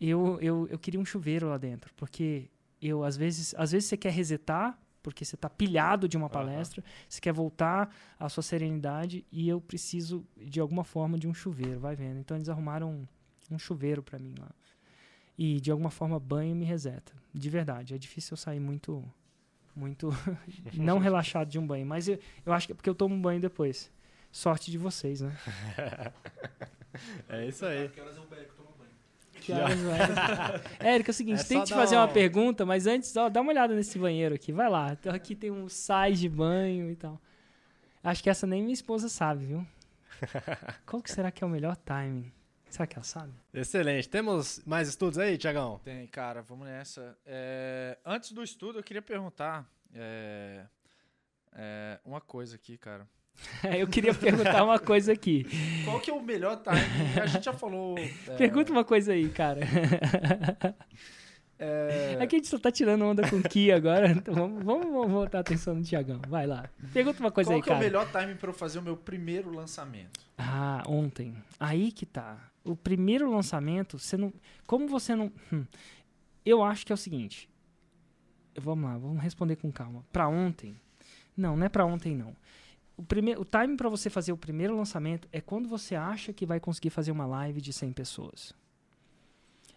eu, eu, eu queria um chuveiro lá dentro, porque eu às vezes, às vezes você quer resetar, porque você tá pilhado de uma palestra, você quer voltar à sua serenidade e eu preciso de alguma forma de um chuveiro, vai vendo. Então eles arrumaram um, um chuveiro para mim lá. E de alguma forma banho me reseta, de verdade. É difícil eu sair muito muito não relaxado de um banho, mas eu, eu acho que é porque eu tomo um banho depois. Sorte de vocês, né? É isso aí. Que horas vai? Érica, é o seguinte, É tem que te fazer uma um- pergunta, mas antes, ó, dá uma olhada nesse banheiro aqui, vai lá. Então aqui tem um sais de banho e tal. Acho que essa nem minha esposa sabe, viu? Qual que será que é o melhor timing? Será que ela sabe? Excelente. Temos mais estudos aí, Tiagão? Tem, cara, vamos nessa. É, antes do estudo, eu queria perguntar é, é, uma coisa aqui, cara. Eu queria perguntar uma coisa aqui. Qual que é o melhor timing? A gente já falou. é, Pergunta uma coisa aí, cara. é, É que a gente só tá tirando onda com o Ki agora, então vamos, vamos, voltar a atenção no Tiagão. Vai lá. Pergunta uma coisa qual aí, que é o cara. melhor timing pra eu fazer o meu primeiro lançamento? Ah, ontem. Aí que tá. O primeiro lançamento, você não. Como você não. Hum. Eu acho que é o seguinte. Vamos lá, vamos responder com calma. Pra ontem. Não, não é pra ontem, não. O, primeiro, o time pra você fazer o primeiro lançamento é quando você acha que vai conseguir fazer uma live de 100 pessoas.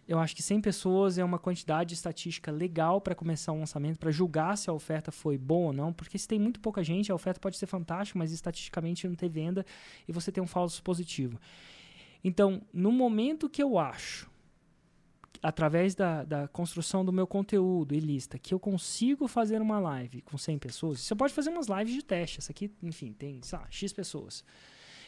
Eu acho que 100 pessoas é uma quantidade estatística legal para começar um lançamento, para julgar se a oferta foi boa ou não, porque se tem muito pouca gente, a oferta pode ser fantástica, mas estatisticamente não ter venda e você tem um falso positivo. Então, no momento que eu acho, através da, da construção do meu conteúdo e lista, que eu consigo fazer uma live com 100 pessoas, você pode fazer umas lives de teste. Essa aqui, enfim, tem, sei lá, X pessoas.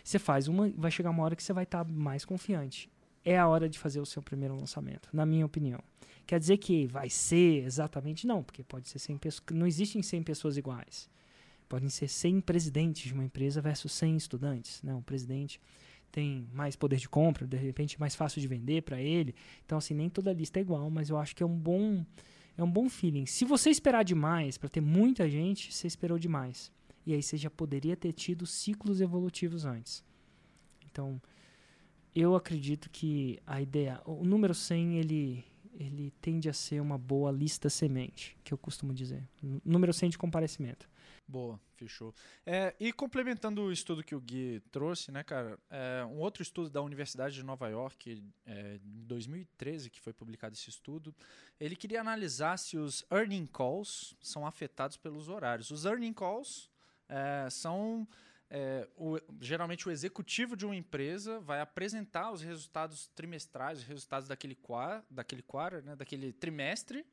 Você faz uma, vai chegar uma hora que você vai estar mais confiante. É a hora de fazer o seu primeiro lançamento, na minha opinião. Quer dizer que vai ser exatamente não, porque pode ser 100 pessoas, não existem 100 pessoas iguais. Podem ser 100 presidentes de uma empresa versus 100 estudantes, né? Um presidente tem mais poder de compra, de repente mais fácil de vender para ele. Então assim, nem toda lista é igual, mas eu acho que é um bom é um bom feeling. Se você esperar demais para ter muita gente, você esperou demais. E aí você já poderia ter tido ciclos evolutivos antes. Então, eu acredito que a ideia, o número 100, ele ele tende a ser uma boa lista semente, que eu costumo dizer. Número 100 de comparecimento. Boa, fechou. É, e complementando o estudo que o Gui trouxe, né, cara? é, um outro estudo da Universidade de Nova York, é, em 2013, que foi publicado esse estudo, ele queria analisar se os earning calls são afetados pelos horários. Os earning calls é, são. é, o- geralmente o executivo de uma empresa vai apresentar os resultados trimestrais, os resultados daquele quarter, daquele quarter, né, daquele trimestre,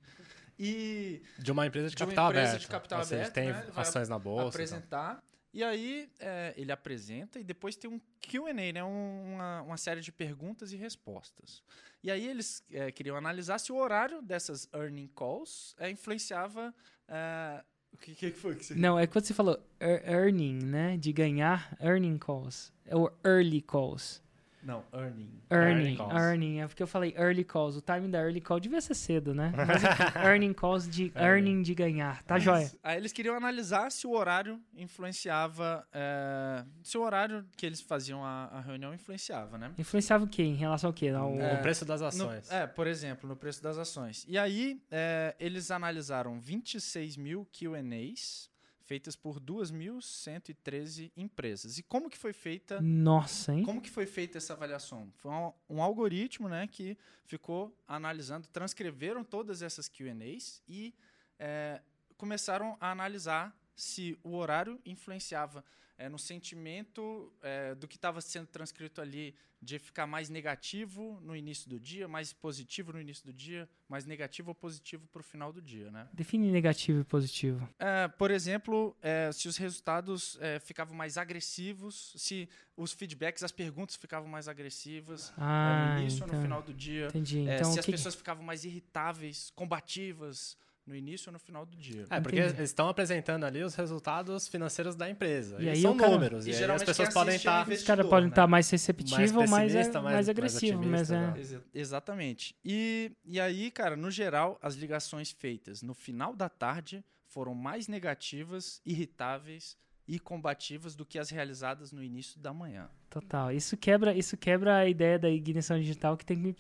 e De uma empresa de De uma capital empresa aberto. de capital Ou seja, aberto, tem né? Vai ações na bolsa. e tal. apresentar. E aí é, ele apresenta e depois tem um Q&A, né? Um- uma, uma série de perguntas e respostas. E aí eles é, queriam analisar se o horário dessas earning calls é, influenciava... é, o que, que foi que você... Não, é quando você falou ear- earning, né? De ganhar earning calls. É o early calls. Não, earning. Earning, Earning calls. earning. É porque eu falei early calls. O timing da early call devia ser cedo, né? Mas enfim, earning calls de earning de ganhar. Tá joia. Aí eles queriam analisar se o horário influenciava. é, se o horário que eles faziam a, a reunião influenciava, né? Influenciava o quê? Em relação ao quê? Ao- O É, preço das No- ações. é, por exemplo, no preço das ações. E aí, é, eles analisaram 26 mil QAs feitas por 2.113 empresas. E como que foi feita Nossa, hein? Como que foi feita essa avaliação? Foi um, um algoritmo né, que ficou analisando, transcreveram todas essas Q&As e é, começaram a analisar se o horário influenciava é, no sentimento é, do que estava sendo transcrito ali, de ficar mais negativo no início do dia, mais positivo no início do dia, mais negativo ou positivo para o final do dia, né? Define negativo e positivo. É, por exemplo, é, se os resultados é, ficavam mais agressivos, se os feedbacks, as perguntas ficavam mais agressivas é, Ah, no início ou então, no final do dia, entendi. Então, se as que... pessoas ficavam mais irritáveis, combativas no início ou no final do dia. É, porque Entendi. eles estão apresentando ali os resultados financeiros da empresa. E E aí são o cara- números. E E, aí as pessoas podem é o estar. Os caras podem né? estar mais receptivo ou mais, mais, mais- mais agressivo, mas é. né? Exa- exatamente. E, e aí, cara, no geral, as ligações feitas no final da tarde foram mais negativas, irritáveis e combativas do que as realizadas no início da manhã. Total. Isso quebra, isso quebra a ideia da ignição digital que tem que me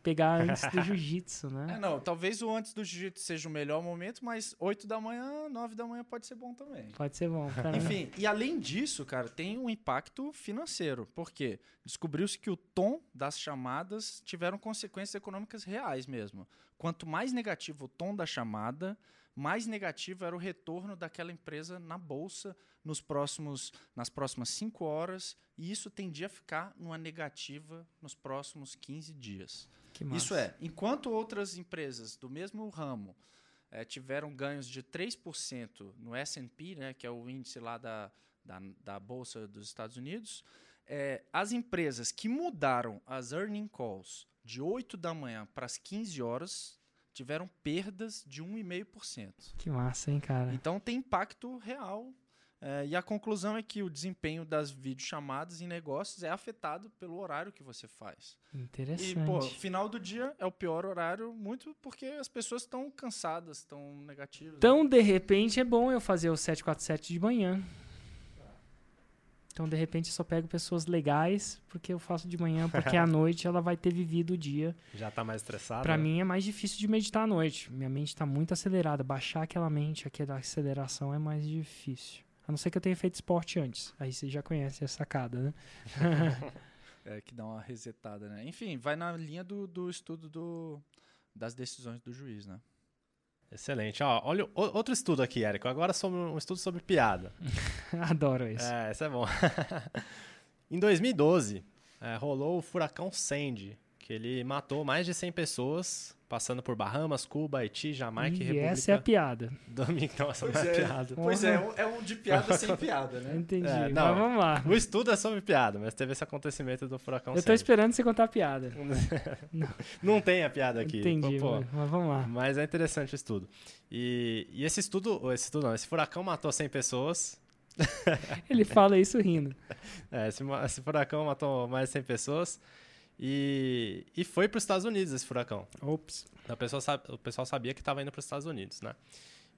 pegar antes do jiu-jitsu, É, né? não, talvez o antes do jiu-jitsu seja o melhor momento, mas 8 da manhã, 9 da manhã pode ser bom também. Pode ser bom. Pra mim. Enfim, e além disso, cara, tem um impacto financeiro. Por quê? Descobriu-se que o tom das chamadas tiveram consequências econômicas reais mesmo. Quanto mais negativo o tom da chamada, mais negativo era o retorno daquela empresa na bolsa nos próximos, nas próximas 5 horas, e isso tendia a ficar numa negativa nos próximos 15 dias. Isso é, enquanto outras empresas do mesmo ramo eh, tiveram ganhos de 3% no S&P, né, que é o índice lá da, da, da Bolsa dos Estados Unidos, eh, as empresas que mudaram as earning calls de 8 da manhã para as 15 horas tiveram perdas de 1,5%. Que massa, hein, cara? Então tem impacto real. Eh, e a conclusão é que o desempenho das videochamadas em negócios é afetado pelo horário que você faz. Interessante. E, pô, final do dia é o pior horário, muito porque as pessoas estão cansadas, estão negativas. Então, de repente, é bom eu fazer o 747 de manhã. Então, de repente, eu só pego pessoas legais, porque eu faço de manhã, porque à noite ela vai ter vivido o dia. Já tá mais estressado. Pra né? mim é mais difícil de meditar à noite. Minha mente tá muito acelerada. Baixar aquela mente, aquela aceleração é mais difícil. A não ser que eu tenha feito esporte antes. Aí você já conhece a sacada, né? É, que dá uma resetada, né? Enfim, vai na linha do, do estudo do, das decisões do juiz, né? Excelente. Ó, olha outro estudo aqui, Érico. Agora sobre um estudo sobre piada. Adoro isso. É, esse é bom. em 2012, é, rolou o furacão Sandy, que ele matou mais de 100 pessoas, passando por Bahamas, Cuba, Haiti, Jamaica e, e República essa é a piada. Dominicana. Nossa, não é piada. Pois é, é um de piada sem piada, né? Entendi. É, mas não. vamos lá. O estudo é sobre piada, mas teve esse acontecimento do furacão Eu tô Sandy. esperando você contar a piada. Não tem a piada aqui. Entendi, Pô, mas, mas vamos lá. Mas é interessante o estudo. E, e esse estudo, esse estudo não, esse furacão matou 100 pessoas. Ele fala isso rindo. É, esse, esse furacão matou mais de 100 pessoas. E, e foi para os Estados Unidos esse furacão. Ops. A pessoa o pessoal sabia que estava indo para os Estados Unidos, né?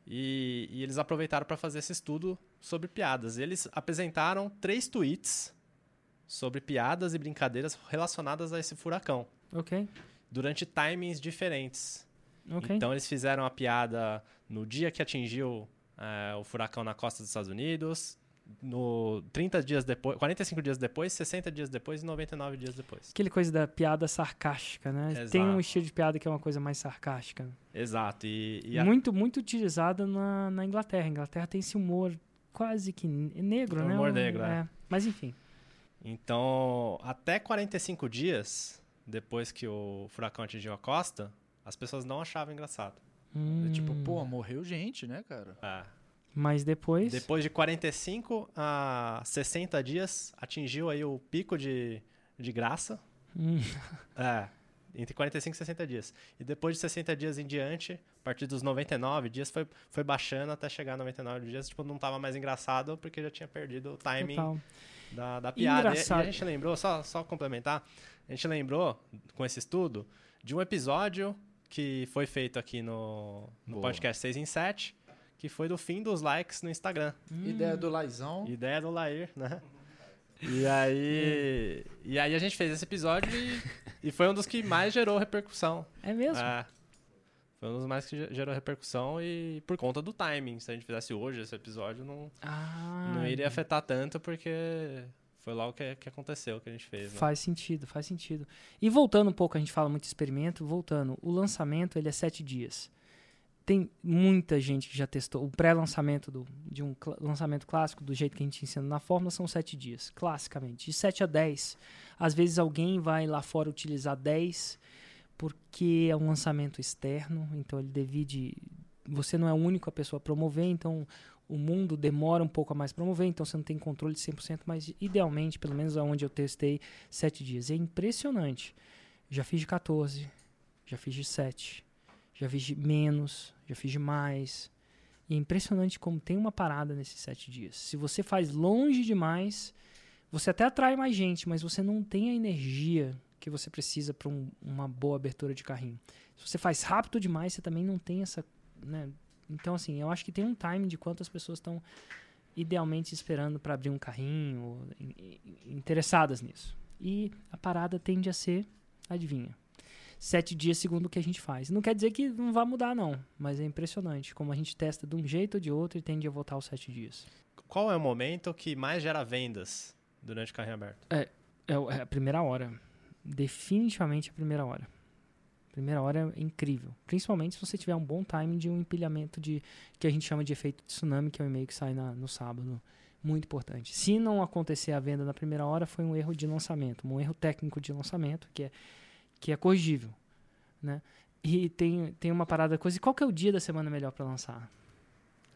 E, e eles aproveitaram para fazer esse estudo sobre piadas. Eles apresentaram três tweets sobre piadas e brincadeiras relacionadas a esse furacão, Ok. durante timings diferentes. Ok. Então eles fizeram a piada no dia que atingiu eh, o furacão na costa dos Estados Unidos, no 30 dias depois, 45 dias depois, 60 dias depois e 99 dias depois. Aquele coisa da piada sarcástica, né? Tem um Exato. estilo de piada que é uma coisa mais sarcástica. Exato. E, e a- Muito, muito utilizada na, na Inglaterra. A Inglaterra tem esse humor quase que ne- negro, É né? humor Um- negro, é. Mas enfim. Então, até 45 dias depois que o furacão atingiu a costa, as pessoas não achavam engraçado. Hum, Tipo, pô, morreu gente, né, cara? É. Mas depois. Depois de 45 a 60 dias, atingiu aí o pico de, de graça. Hum, É, entre 45 e 60 dias. E depois de 60 dias em diante, a partir dos 99 dias, foi, foi baixando até chegar a 99 dias. Tipo, não tava mais engraçado porque já tinha perdido o timing. total. da, da piada. E- Engraçado. E a gente lembrou, só, só complementar, a gente lembrou, com esse estudo, de um episódio que foi feito aqui no, no Boa. podcast 6 em 7, que foi do fim dos likes no Instagram. Ideia do Laizão. Ideia do Lair, né? E aí, e aí a gente fez esse episódio e, e foi um dos que mais gerou repercussão. É mesmo? É. Foi um dos mais que ge- gerou repercussão e por conta do timing. Se a gente fizesse hoje esse episódio, não, Ah, não iria afetar tanto, porque foi logo que, que aconteceu, que a gente fez. Né? Faz sentido, faz sentido. E voltando um pouco, a gente fala muito de experimento, voltando, o lançamento ele é sete dias. Tem muita gente que já testou. O pré-lançamento de um cla- lançamento clássico, do jeito que a gente ensina na fórmula, são sete dias, classicamente. De 7 a 10. Às vezes alguém vai lá fora utilizar 10 porque é um lançamento externo, então ele divide. Você não é o único a pessoa a promover, então o mundo demora um pouco a mais promover, então você não tem controle de 100%, mas idealmente, pelo menos aonde eu testei, 7 dias. É impressionante. Já fiz de 14, já fiz de 7, já fiz de menos, já fiz de mais. E é impressionante como tem uma parada nesses 7 dias. Se você faz longe demais, você até atrai mais gente, mas você não tem a energia que você precisa para uma boa abertura de carrinho. Se você faz rápido demais, você também não tem essa. Né? Então, assim, eu acho que tem um time de quantas pessoas estão idealmente esperando para abrir um carrinho, interessadas nisso. E a parada tende a ser, adivinha, sete dias segundo o que a gente faz. Não quer dizer que não vai mudar, não, mas é impressionante como a gente testa de um jeito ou de outro e tende a voltar aos sete dias. Qual é o momento que mais gera vendas durante o carrinho aberto? É, o- é a primeira hora. Definitivamente a primeira hora. Primeira hora é incrível. Principalmente se você tiver um bom timing de um empilhamento de que a gente chama de efeito tsunami, que é o e-mail que sai na- no sábado. Muito importante. Se não acontecer a venda na primeira hora, foi um erro de lançamento, um erro técnico de lançamento, que é, que é corrigível. Né? E tem, tem uma parada coisa. E qual que é o dia da semana melhor para lançar?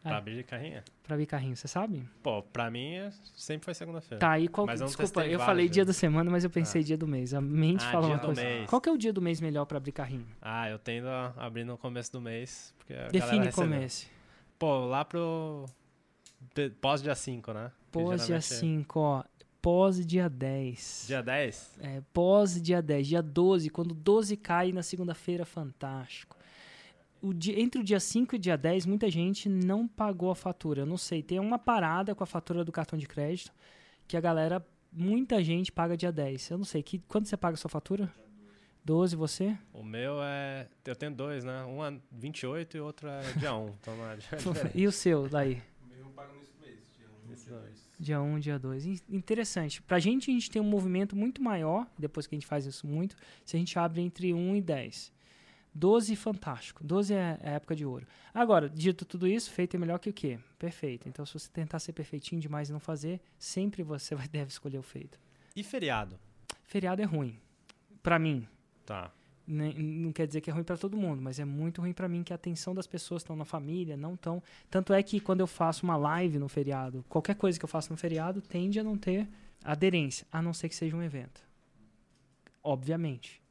Pra Ah. abrir carrinho? Para abrir carrinho, você sabe? Pô, pra mim é- sempre foi segunda-feira. Tá, e qual Mas que, eu Desculpa, eu vários falei dia da semana, mas eu pensei Ah. dia do mês. A mente Ah, fala uma coisa. mês. Qual que é o dia do mês melhor para abrir carrinho? Ah, eu tendo a abrir no começo do mês. Porque Define começo. Pô, lá pro. Pós dia 5, né? Pós dia geralmente é 5, ó. Pós dia 10. Dia 10? É, pós dia 10. Dia 12, quando 12 cai na segunda-feira, fantástico. O dia, entre o dia 5 e o dia 10, muita gente não pagou a fatura. Eu não sei, tem uma parada com a fatura do cartão de crédito que a galera, muita gente paga dia 10. Eu não sei, que, quando você paga a sua fatura? 12, você? O meu é. Eu tenho dois, né? Um é 28 e o outro é dia 1. Então é e o seu, daí? O meu eu pago nesse mês, dia 1 Esse dia dois. 2. Dia 1, dia 2. In- Interessante. Pra gente, a gente tem um movimento muito maior, depois que a gente faz isso muito, se a gente abre entre 1 e 10. 12, fantástico. 12 é é a época de ouro. Agora, dito tudo isso, feito é melhor que o quê? Perfeito. Então, se você tentar ser perfeitinho demais e não fazer, sempre você vai, deve escolher o feito. E feriado? Feriado é ruim. Pra mim. Tá. Não quer dizer que é ruim pra todo mundo, mas é muito ruim pra mim que a atenção das pessoas estão na família, não estão. Tanto é que quando eu faço uma live no feriado, qualquer coisa que eu faço no feriado tende a não ter aderência, a não ser que seja um evento. Obviamente.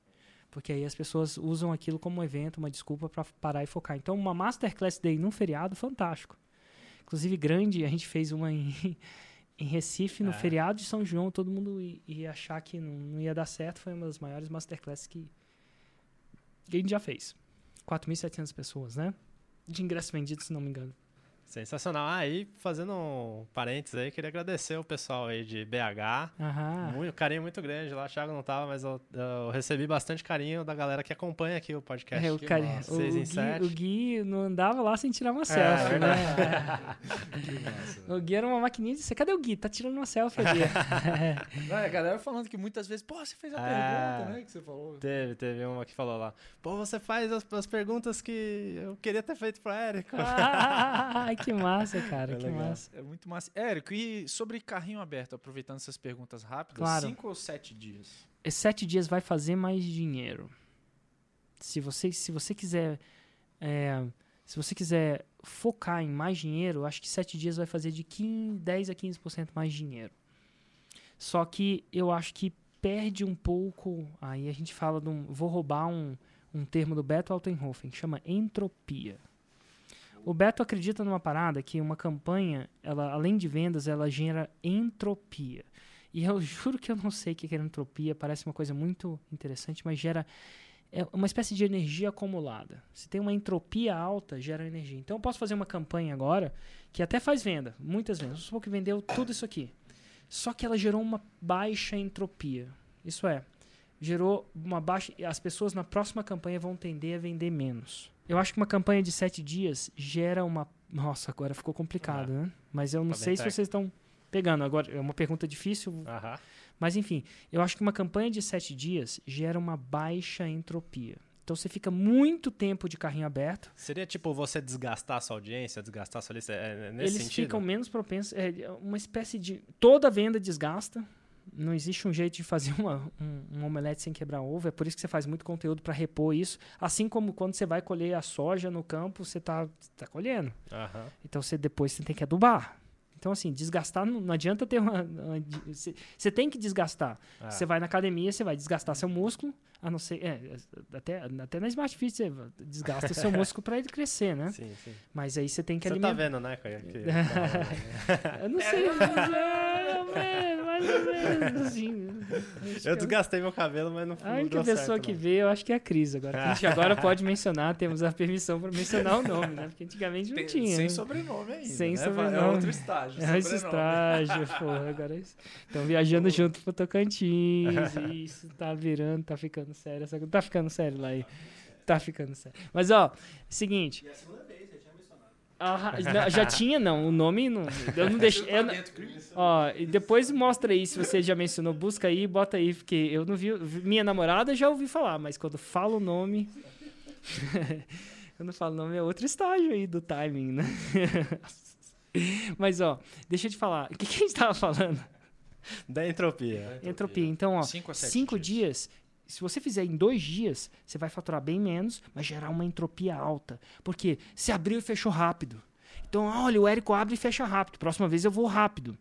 Porque aí as pessoas usam aquilo como um evento, uma desculpa pra parar e focar. Então, uma Masterclass Day num feriado, fantástico. Inclusive, grande, a gente fez uma em, em Recife, no É. feriado de São João, todo mundo i- ia achar que não, não ia dar certo. Foi uma das maiores Masterclasses que, que a gente já fez. 4.700 pessoas, né? De ingressos vendidos, se não me engano. Sensacional. Ah, e fazendo um parênteses aí, queria agradecer o pessoal aí de BH. Aham. Muito, carinho muito grande lá. O Thiago não tava, mas eu, eu recebi bastante carinho da galera que acompanha aqui o podcast. É, o, massa. o, Gui, o Gui não andava lá sem tirar uma É, selfie, verdade. né? Massa. O Gui era uma maquininha de... Você, cadê o Gui? Tá tirando uma selfie ali. Não, a galera falando que muitas vezes, pô, você fez a É. pergunta, né? Que você falou. Teve, teve uma que falou lá. Pô, você faz as, as perguntas que eu queria ter feito pro Érico. Ai, que massa, cara, É que legal. massa. É muito massa. Érico, e sobre carrinho aberto, aproveitando essas perguntas rápidas, Claro. cinco ou sete dias? Esses sete dias vai fazer mais dinheiro. Se você, se você quiser... é, se você quiser focar em mais dinheiro, acho que sete dias vai fazer de 15, 10 a 15% mais dinheiro. Só que eu acho que perde um pouco. Aí a gente fala de um. Vou roubar um, um termo do Beto Altenhofen, que chama entropia. O Beto acredita numa parada que uma campanha, ela, além de vendas, ela gera entropia. E eu juro que eu não sei o que é entropia, parece uma coisa muito interessante, mas gera é uma espécie de energia acumulada. Se tem uma entropia alta, gera energia. Então eu posso fazer uma campanha agora que até faz venda, muitas vendas. Vamos supor que vendeu tudo isso aqui. Só que ela gerou uma baixa entropia. Isso é, gerou uma baixa. As pessoas na próxima campanha vão tender a vender menos. Eu acho que uma campanha de sete dias gera uma. Nossa, agora ficou complicado, né? Mas eu não sei se vocês estão pegando. Agora, é uma pergunta difícil, Aham. mas enfim, eu acho que uma campanha de sete dias gera uma baixa entropia. Então você fica muito tempo de carrinho aberto. Seria tipo você desgastar a sua audiência, desgastar a sua lista? É, é nesse eles sentido? ficam menos propensos. É uma espécie de. Toda venda desgasta. Não existe um jeito de fazer uma, um, um omelete sem quebrar ovo. É por isso que você faz muito conteúdo para repor isso. Assim como quando você vai colher a soja no campo, você está tá colhendo. Aham. Então você depois você tem que adubar. Então, assim, desgastar não, não adianta ter uma. Você tem que desgastar. Ah. Você vai na academia, você vai desgastar seu músculo, a não ser. É, até, até na Smart Fit você desgasta seu músculo para ele crescer, né? Sim, sim. Mas aí você tem que Você tá alimentar. vendo, né? Que, que- Eu não sei, mais ou assim. Eu desgastei meu cabelo, mas não A não única deu pessoa certo, que não. vê, eu acho que é a Cris agora. A gente agora pode mencionar, temos a permissão para mencionar o nome, né? Porque antigamente não Tem- tinha. sem né? sobrenome ainda. Sem né? sobrenome. É outro estágio. É esse sobrenome. estágio, porra. Agora estão viajando junto pro Tocantins. Isso tá virando, tá ficando sério. Tá ficando sério lá aí. Tá ficando sério. Mas, ó, seguinte. E é a segunda vez, já tinha mencionado. Ah, não, já tinha, não. O nome não. Eu não deixei. eu ó, e depois mostra aí se você já mencionou. Busca aí bota aí, porque eu não vi. Minha namorada já ouvi falar, mas quando falo o nome. quando falo o nome é outro estágio aí do timing, né? Mas, ó, deixa eu te falar. O que, que a gente tava falando? Da entropia. Entropia. Então, ó, Cinco a sete cinco dias. dias. Se você fizer em dois dias, você vai faturar bem menos, mas gerar uma entropia alta. Porque se abriu e fechou rápido. Então, olha, o Érico abre e fecha rápido. Próxima vez eu vou rápido.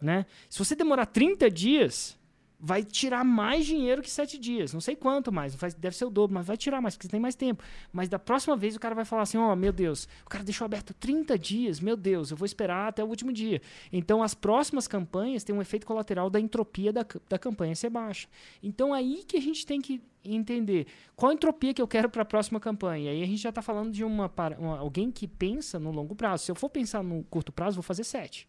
Né? Se você demorar 30 dias, vai tirar mais dinheiro que 7 dias. Não sei quanto mais, não faz- deve ser o dobro, mas vai tirar mais, porque você tem mais tempo. Mas da próxima vez o cara vai falar assim: ó, meu Deus, o cara deixou aberto 30 dias, meu Deus, eu vou esperar até o último dia. Então as próximas campanhas têm um efeito colateral da entropia da, da campanha ser baixa. Então aí que a gente tem que entender qual a entropia que eu quero para a próxima campanha. E aí a gente já está falando de uma, uma- alguém que pensa no longo prazo. Se eu for pensar no curto prazo, vou fazer 7.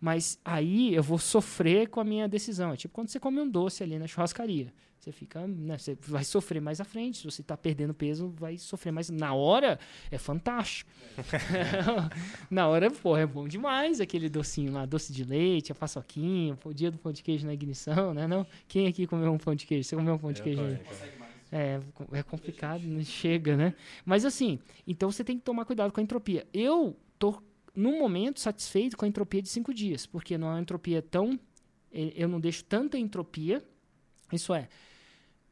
Mas aí eu vou sofrer com a minha decisão. É tipo quando você come um doce ali na churrascaria. Você fica, né, você vai sofrer mais à frente. Se você está perdendo peso, vai sofrer mais. Na hora é fantástico. na hora, pô, é bom demais aquele docinho lá, doce de leite, a paçoquinha, o dia do pão de queijo na ignição, né? Não? Quem aqui comeu um pão de queijo? Você comeu um pão de queijo? É, é complicado, não chega, né? Mas assim, então você tem que tomar cuidado com a entropia. Eu tô, no momento, satisfeito com a entropia de cinco dias, porque não é uma entropia tão. eh, Eu não deixo tanta entropia, isso é.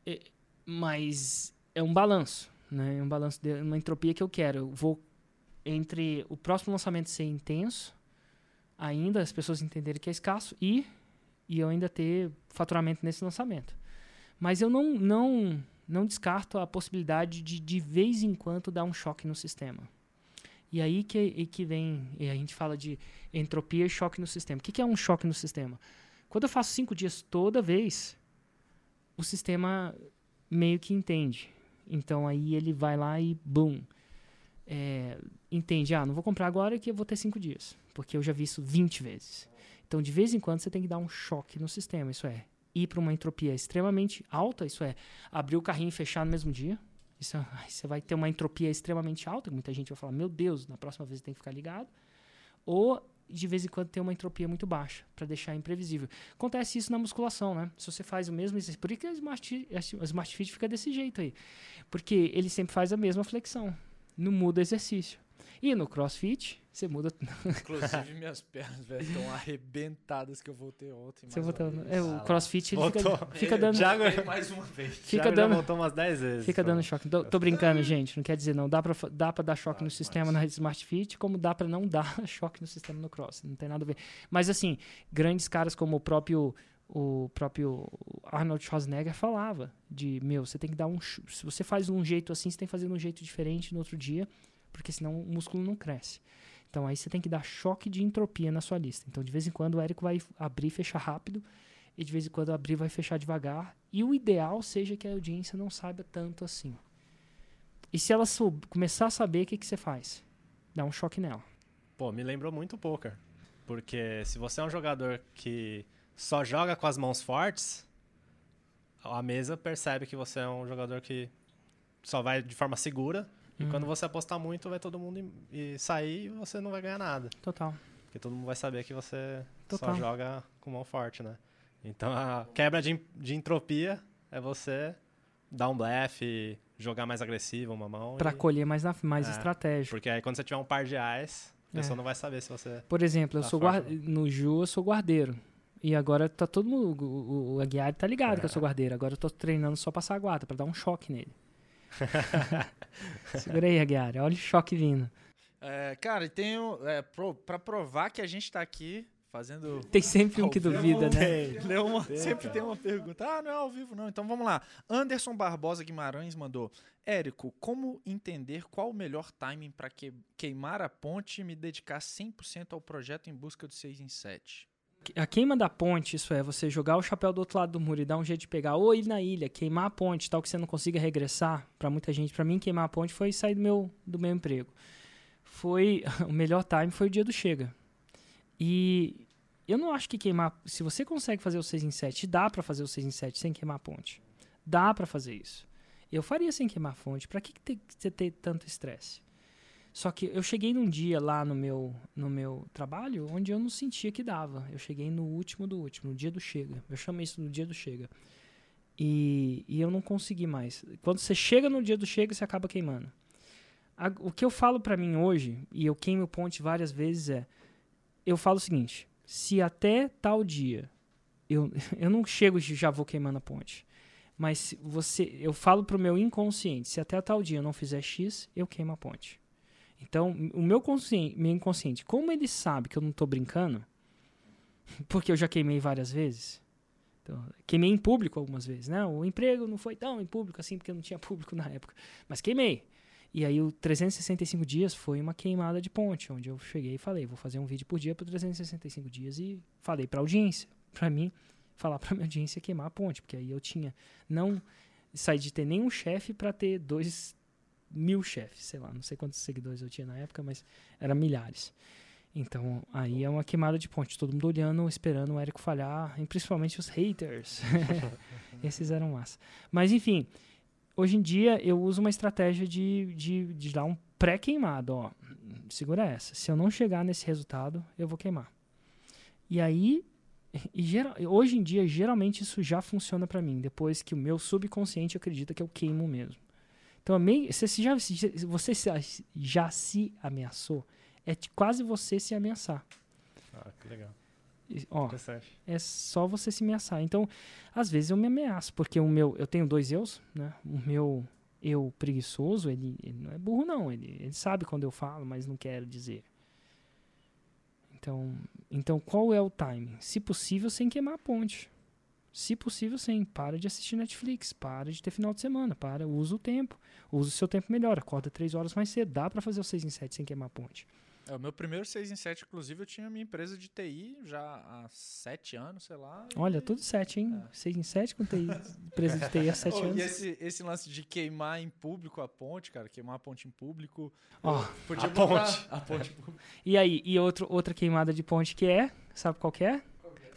eh, Mas é um balanço, né? É um balanço de uma entropia que eu quero. Eu vou entre o próximo lançamento ser intenso, ainda as pessoas entenderem que é escasso e e eu ainda ter faturamento nesse lançamento. Mas eu não, não, não descarto a possibilidade de, de vez em quando, dar um choque no sistema. E aí que, e que vem, a gente fala de entropia e choque no sistema. O que, que é um choque no sistema? Quando eu faço cinco dias toda vez, o sistema meio que entende. Então aí ele vai lá e boom. É, entende, ah, não vou comprar agora que eu vou ter cinco dias. Porque eu já vi isso 20 vezes. Então, de vez em quando, você tem que dar um choque no sistema. Isso é, ir para uma entropia extremamente alta, isso é, abrir o carrinho e fechar no mesmo dia. Isso, você vai ter uma entropia extremamente alta, que muita gente vai falar, meu Deus, na próxima vez tem que ficar ligado. Ou, de vez em quando, ter uma entropia muito baixa, para deixar imprevisível. Acontece isso na musculação, né? Se você faz o mesmo exercício. Por que a Smart, a Smart Fit fica desse jeito aí. Porque ele sempre faz a mesma flexão. Não muda o exercício. E no CrossFit, você muda Inclusive, minhas pernas, velho, estão arrebentadas que eu voltei ontem. Você voltou, é, o Ah, CrossFit ele fica, fica dando, Thiago- mais uma vez. fica Thiago já dando, voltou umas 10 vezes. fica então. dando choque. Tô, tô brincando, gente. Não quer dizer não. Dá pra, dá pra dar choque no sistema na Smart Fit, como dá pra não dar choque no sistema no Cross. Não tem nada a ver. Mas assim, grandes caras como o próprio o próprio Arnold Schwarzenegger falava de, meu, você tem que dar um, se você faz de um jeito assim, você tem que fazer de um jeito diferente no outro dia, porque senão o músculo não cresce. Então aí você tem que dar choque de entropia na sua lista. Então de vez em quando o Érico vai abrir e fechar rápido, e de vez em quando abrir vai fechar devagar. E o ideal seja que a audiência não saiba tanto assim. E se ela começar a saber, o que, que você faz? Dá um choque nela. Pô, me lembrou muito o poker. Porque se você é um jogador que só joga com as mãos fortes, a mesa percebe que você é um jogador que só vai de forma segura. E Hum. quando você apostar muito, vai todo mundo e sair e você não vai ganhar nada. Total. Porque todo mundo vai saber que você Total. só joga com mão forte, né? Então a quebra de, de entropia é você dar um blefe, jogar mais agressivo uma mão. Pra e- colher mais, na, mais É, estratégico. Porque aí quando você tiver um par de ais, a pessoa É. não vai saber se você. Por exemplo, eu Tá sou no Ju eu sou guardeiro. E agora tá todo mundo. O, o- o Aguiar tá ligado que eu sou guardeiro. Agora eu tô treinando só passar a guarda pra dar um choque nele. Segura aí, Aguiar. Olha o choque vindo. É, cara, e tem é, pro, pra provar que a gente tá aqui fazendo. Tem sempre um que duvida, né? Leu uma- sempre tem uma pergunta. Ah, não é ao vivo, não. Então vamos lá. Anderson Barbosa Guimarães mandou. Érico, como entender qual o melhor timing para que, queimar a ponte e me dedicar 100% ao projeto em busca do 6 em 7? A queima da ponte, isso é, você jogar o chapéu do outro lado do muro e dar um jeito de pegar ou ir na ilha, queimar a ponte, tal que você não consiga regressar, pra muita gente, pra mim queimar a ponte foi sair do meu, do meu emprego. Foi o melhor time foi o dia do chega. E eu não acho que queimar, se você consegue fazer o 6 em 7, dá pra fazer o 6 em 7 sem queimar a ponte. Dá pra fazer isso. Eu faria sem queimar a fonte. Pra que, você ter tanto estresse? Só que eu cheguei num dia lá no meu, no meu trabalho onde eu não sentia que dava. Eu cheguei no último do último, no dia do chega. Eu chamo isso no dia do chega. E, e eu não consegui mais. Quando você chega no dia do chega, você acaba queimando. A- o que eu falo pra mim hoje, e eu queimo ponte várias vezes, é: eu falo o seguinte, se até tal dia eu, eu não chego e já vou queimando a ponte. Mas você, eu falo pro meu inconsciente, se até tal dia eu não fizer X, eu queimo a ponte. Então, o meu, consciente, meu inconsciente, como ele sabe que eu não tô brincando, porque eu já queimei várias vezes. Então, queimei em público algumas vezes, né? O emprego não foi tão em público assim, porque não tinha público na época. Mas queimei. E aí, o 365 dias foi uma queimada de ponte, onde eu cheguei e falei, vou fazer um vídeo por dia por 365 dias e falei pra audiência, pra mim, falar pra minha audiência queimar a ponte, porque aí eu tinha, não saí de ter nenhum chefe pra ter dois mil chefes, sei lá, não sei quantos seguidores eu tinha na época, mas era milhares. Então, aí é uma queimada de ponte, todo mundo olhando, esperando o Érico falhar, e principalmente os haters. Esses eram massa. Mas, enfim, hoje em dia eu uso uma estratégia de, de, de dar um pré-queimado, ó. Segura essa. Se eu não chegar nesse resultado, eu vou queimar. E aí, e geral, hoje em dia, geralmente isso já funciona pra mim, depois que o meu subconsciente acredita que eu queimo mesmo. Então, você, se já, você já se ameaçou, é quase você se ameaçar. Ah, que legal. Ó, é só você se ameaçar. Então, às vezes eu me ameaço, porque o meu, eu tenho dois eus, né? O meu eu preguiçoso, ele, ele não é burro não, ele, ele sabe quando eu falo, mas não quero dizer. Então, então qual é o timing? Se possível, sem queimar a ponte. Se possível, sem. Para de assistir Netflix, para de ter final de semana, para, usa o tempo. Usa o seu tempo melhor, acorda três horas mais cedo. Dá pra fazer o 6 em 7 sem queimar a ponte. É, o meu primeiro 6 em 7, inclusive, eu tinha minha empresa de TI já há 7 anos, sei lá. e- Olha, tudo 7, hein? 6 em 7 com TI, empresa de TI há 7 Oh, anos. E esse, esse lance de queimar em público a ponte, cara, queimar a ponte em público. Ó, Podia a botar ponte. A ponte em público. E aí, e outro, outra queimada de ponte que é, sabe qual que é?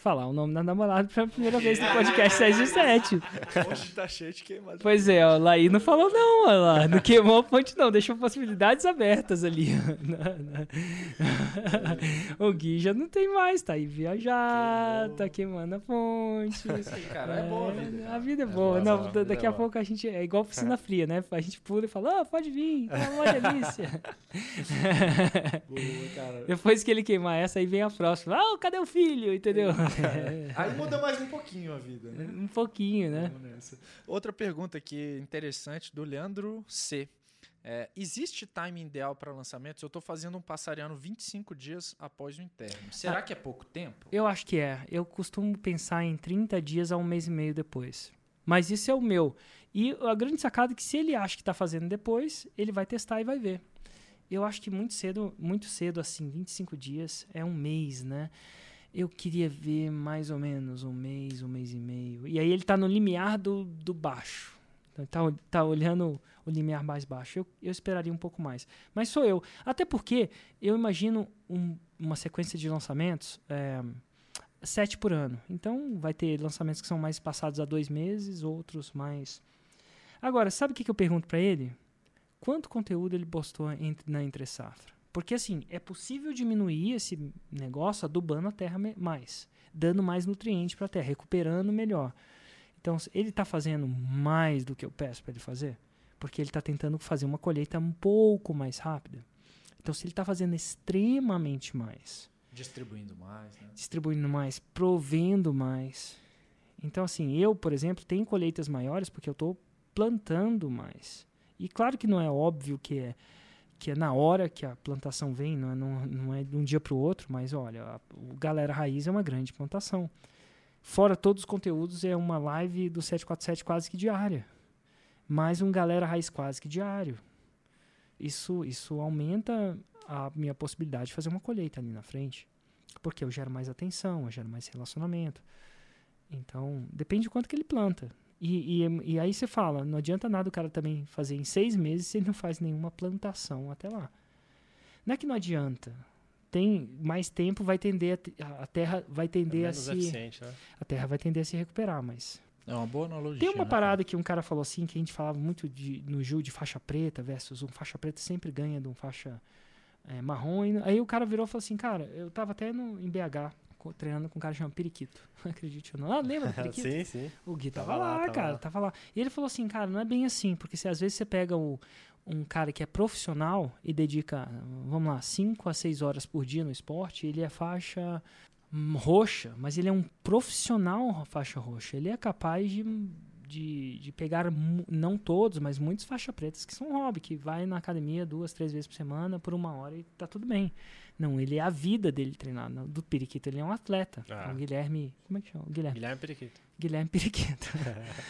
Falar o nome da namorada pela primeira vez no podcast 6 e 7. A ponte tá cheia de queimada. Pois é, ó, Laí não falou não, ó, lá, não queimou a ponte não, deixou possibilidades abertas ali. o Gui já não tem mais, tá aí viajar, Queimou. tá queimando a ponte. Cara, é boa a vida. A vida é É boa. boa, não, vida daqui é a boa. pouco a gente é igual piscina fria, né? A gente pula e fala, ah, pode vir, tá uma delícia. Boa. Depois que ele queimar essa, aí vem a próxima. Ah, cadê o filho? Entendeu? Aí muda mais um pouquinho a vida, né? um pouquinho, né? Outra pergunta aqui interessante do Leandro C. É, existe timing ideal para lançamentos? Eu estou fazendo um passariano 25 dias após o interno. Será Ah. que é pouco tempo? Eu acho que é. Eu costumo pensar em 30 dias a um mês e meio depois. Mas isso é o meu. E a grande sacada é que se ele acha que está fazendo depois, ele vai testar e vai ver. eu acho que muito cedo, muito cedo, assim, 25 dias é um mês, né? Eu queria ver mais ou menos um mês, um mês e meio. E aí ele tá no limiar do, do baixo. Então, tá, tá olhando o limiar mais baixo. Eu, eu esperaria um pouco mais. Mas sou eu. Até porque eu imagino um, uma sequência de lançamentos. É, sete por ano. Então vai ter lançamentos que são mais passados a dois meses, outros mais. Agora, sabe o que, que eu pergunto para ele? Quanto conteúdo ele postou entre, na entre safra? Porque assim, é possível diminuir esse negócio adubando a terra mais, dando mais nutriente para a terra, recuperando melhor. Então, ele está fazendo mais do que eu peço para ele fazer, porque ele está tentando fazer uma colheita um pouco mais rápida. Então, se ele está fazendo extremamente mais, distribuindo mais, né? distribuindo mais, provendo mais. Então, assim, eu, por exemplo, tenho colheitas maiores porque eu estou plantando mais. E claro que não é óbvio que é que é na hora que a plantação vem, não é, não, não é de um dia para o outro, mas olha, a, o Galera Raiz é uma grande plantação. Fora todos os conteúdos, é uma live do 747 quase que diária. Mais um Galera Raiz quase que diário. Isso, isso aumenta a minha possibilidade de fazer uma colheita ali na frente. Porque eu gero mais atenção, eu gero mais relacionamento. Então, depende de quanto que ele planta. E, e, e, aí você fala, não adianta nada o cara também fazer em seis meses se ele não faz nenhuma plantação até lá. Não é que não adianta. Tem mais tempo, vai tender a, a terra vai tender é a se né? a terra vai tender a se recuperar, mas é uma boa analogia. Tem uma né, parada cara? que um cara falou assim, que a gente falava muito de, no Ju de faixa preta versus um faixa preta sempre ganha de um faixa é, marrom. E, aí o cara virou e falou assim, cara, eu tava até no, em BH treinando com um cara chamado Periquito. Acredite ou não. Ah, lembra do Periquito? sim, sim. O Gui tava, Tava lá, tava cara, lá. tava lá. E ele falou assim, cara, não é bem assim, porque se às vezes você pega o, um cara que é profissional e dedica, vamos lá, 5 a 6 horas por dia no esporte, ele é faixa roxa, mas ele é um profissional faixa roxa. Ele é capaz de, de, de pegar, não todos, mas muitos faixa pretas que são hobby, que vai na academia duas, três vezes por semana por uma hora e tá tudo bem. Não, ele é a vida dele treinar. Não, Do Periquito, ele é um atleta. Ah. É o Guilherme. Como é que chama? O Guilherme. Guilherme Periquito. Guilherme Periquito.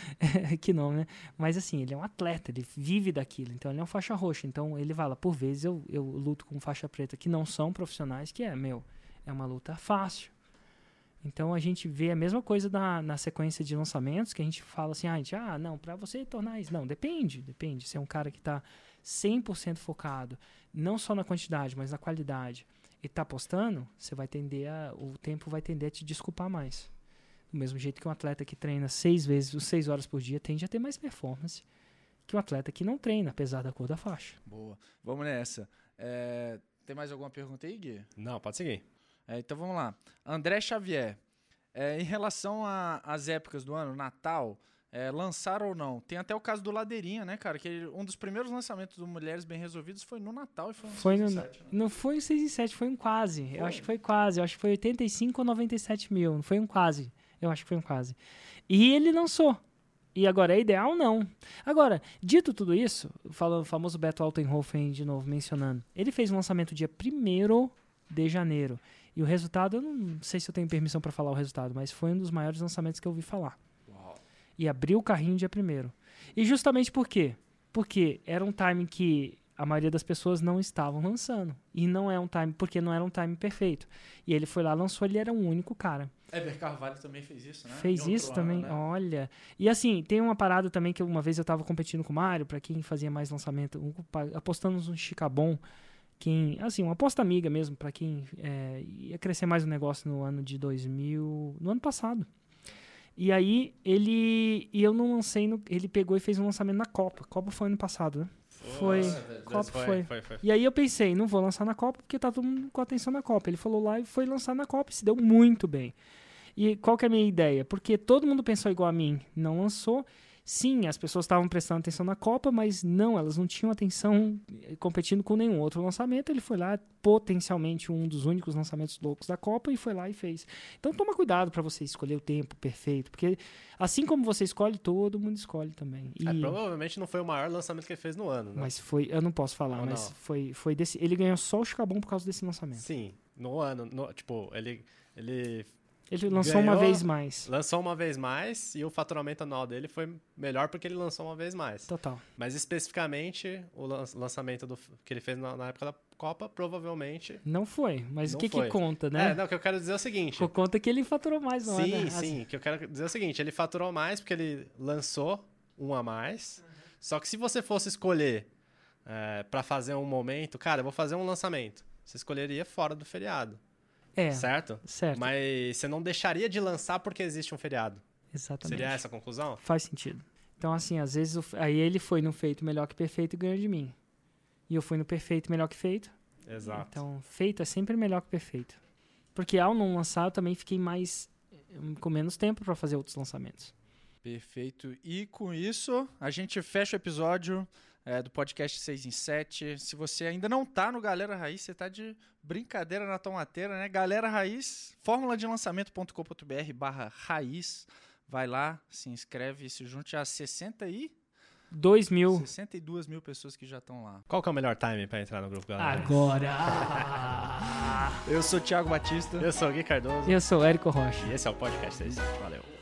que nome, né? Mas assim, ele é um atleta, ele vive daquilo. Então ele é um faixa roxa. Então ele fala, por vezes eu, eu luto com faixa preta que não são profissionais, que é, meu, é uma luta fácil. Então a gente vê a mesma coisa na, na sequência de lançamentos, que a gente fala assim, ah, gente, ah não, pra você tornar isso. Não, depende, depende. Se é um cara que tá 100% focado, não só na quantidade, mas na qualidade, e tá postando, você vai tender a, o tempo vai tender a te desculpar mais. Do mesmo jeito que um atleta que treina seis vezes, seis horas por dia, tende a ter mais performance que um atleta que não treina, apesar da cor da faixa. Boa. Vamos nessa. É, tem mais alguma pergunta aí, Gui? Não, pode seguir. É, então vamos lá. André Xavier. É, em relação às épocas do ano, Natal, é, lançar ou não? Tem até o caso do Ladeirinha, né, cara? Que ele- um dos primeiros lançamentos do Mulheres Bem Resolvidas foi no Natal e foi um Foi no- 7, né? Não foi um 6 e 7, foi um quase. Foi? Eu acho que foi quase. Eu acho que foi 85 ou 97 mil. Não foi um quase. Eu acho que foi um quase. E ele lançou. E agora é ideal? Não. Agora, dito tudo isso, falando o famoso Beto Altenhofen de novo mencionando, ele fez o lançamento dia 1 de janeiro. E o resultado, eu não sei se eu tenho permissão para falar o resultado, mas foi um dos maiores lançamentos que eu ouvi falar. Uau. e abriu o carrinho dia primeiro. E justamente por quê? Porque era um time que a maioria das pessoas não estavam lançando. E não é um time, porque não era um time perfeito. E ele foi lá, lançou, ele era o único cara. Eber Carvalho também fez isso, né? Fez isso ano, também, né? olha. E assim, tem uma parada também que uma vez eu tava competindo com o Mário, pra quem fazia mais lançamento, um, apostamos um Chicabon, quem, assim, uma aposta amiga mesmo, pra quem é, ia crescer mais o negócio no ano de 2000, no ano passado. E aí ele, e eu não lancei, no, ele pegou e fez um lançamento na Copa. Copa foi ano passado, né? Foi. Nossa. Copa foi, foi. foi, foi. E aí eu pensei, não vou lançar na Copa porque tá todo mundo com atenção na Copa. Ele falou lá e foi lançar na Copa e se deu muito bem. E qual que é a minha ideia? Porque todo mundo pensou igual a mim, não lançou. Sim, as pessoas estavam prestando atenção na Copa, mas não, elas não tinham atenção eh, competindo com nenhum outro lançamento. Ele foi lá, potencialmente um dos únicos lançamentos loucos da Copa, e foi lá e fez. Então toma cuidado para você escolher o tempo perfeito, porque assim como você escolhe, todo mundo escolhe também. E... É, provavelmente não foi o maior lançamento que ele fez no ano, né? Mas foi, eu não posso falar, Ou mas não? foi, foi desse. Ele ganhou só o Chicabon por causa desse lançamento. Sim, no ano, no- tipo, ele, ele Ele lançou uma Ganhou. vez mais. Lançou uma vez mais e o faturamento anual dele foi melhor porque ele lançou uma vez mais. Total. Mas especificamente, o lan- lançamento do, que ele fez na, na época da Copa, provavelmente. Não foi, mas Não o que foi. que conta, né? É, não, o que eu quero dizer é o seguinte. Co- Conta que ele faturou mais, não é? sim, né? sim. O que eu quero dizer é o seguinte: ele faturou mais porque ele lançou um a mais. Só que se você fosse escolher é, para fazer um momento, cara, eu vou fazer um lançamento. Você escolheria fora do feriado, É, certo? certo. Mas você não deixaria de lançar porque existe um feriado. Exatamente. Seria essa a conclusão? Faz sentido. Então, assim, às vezes, o- aí ele foi no feito melhor que perfeito e ganhou de mim. E eu fui no perfeito melhor que feito. Exato. Então, feito é sempre melhor que perfeito. Porque ao não lançar, eu também fiquei mais hum, com menos tempo para fazer outros lançamentos. Perfeito. E com isso, a gente fecha o episódio é, do podcast 6 em 7. Se você ainda não tá no Galera Raiz, você tá de brincadeira na tomateira, né? Galera Raiz, fórmula de lançamento.com.br barra raiz. Vai lá, se inscreve e se junte a 60 e 2 mil. 62 mil pessoas que já estão lá. Qual que é o melhor time para entrar no grupo, galera? Agora! Eu sou o Thiago Batista. Eu sou o Gui Cardoso Eu sou o Érico Rocha. e esse é o podcast 6. Valeu.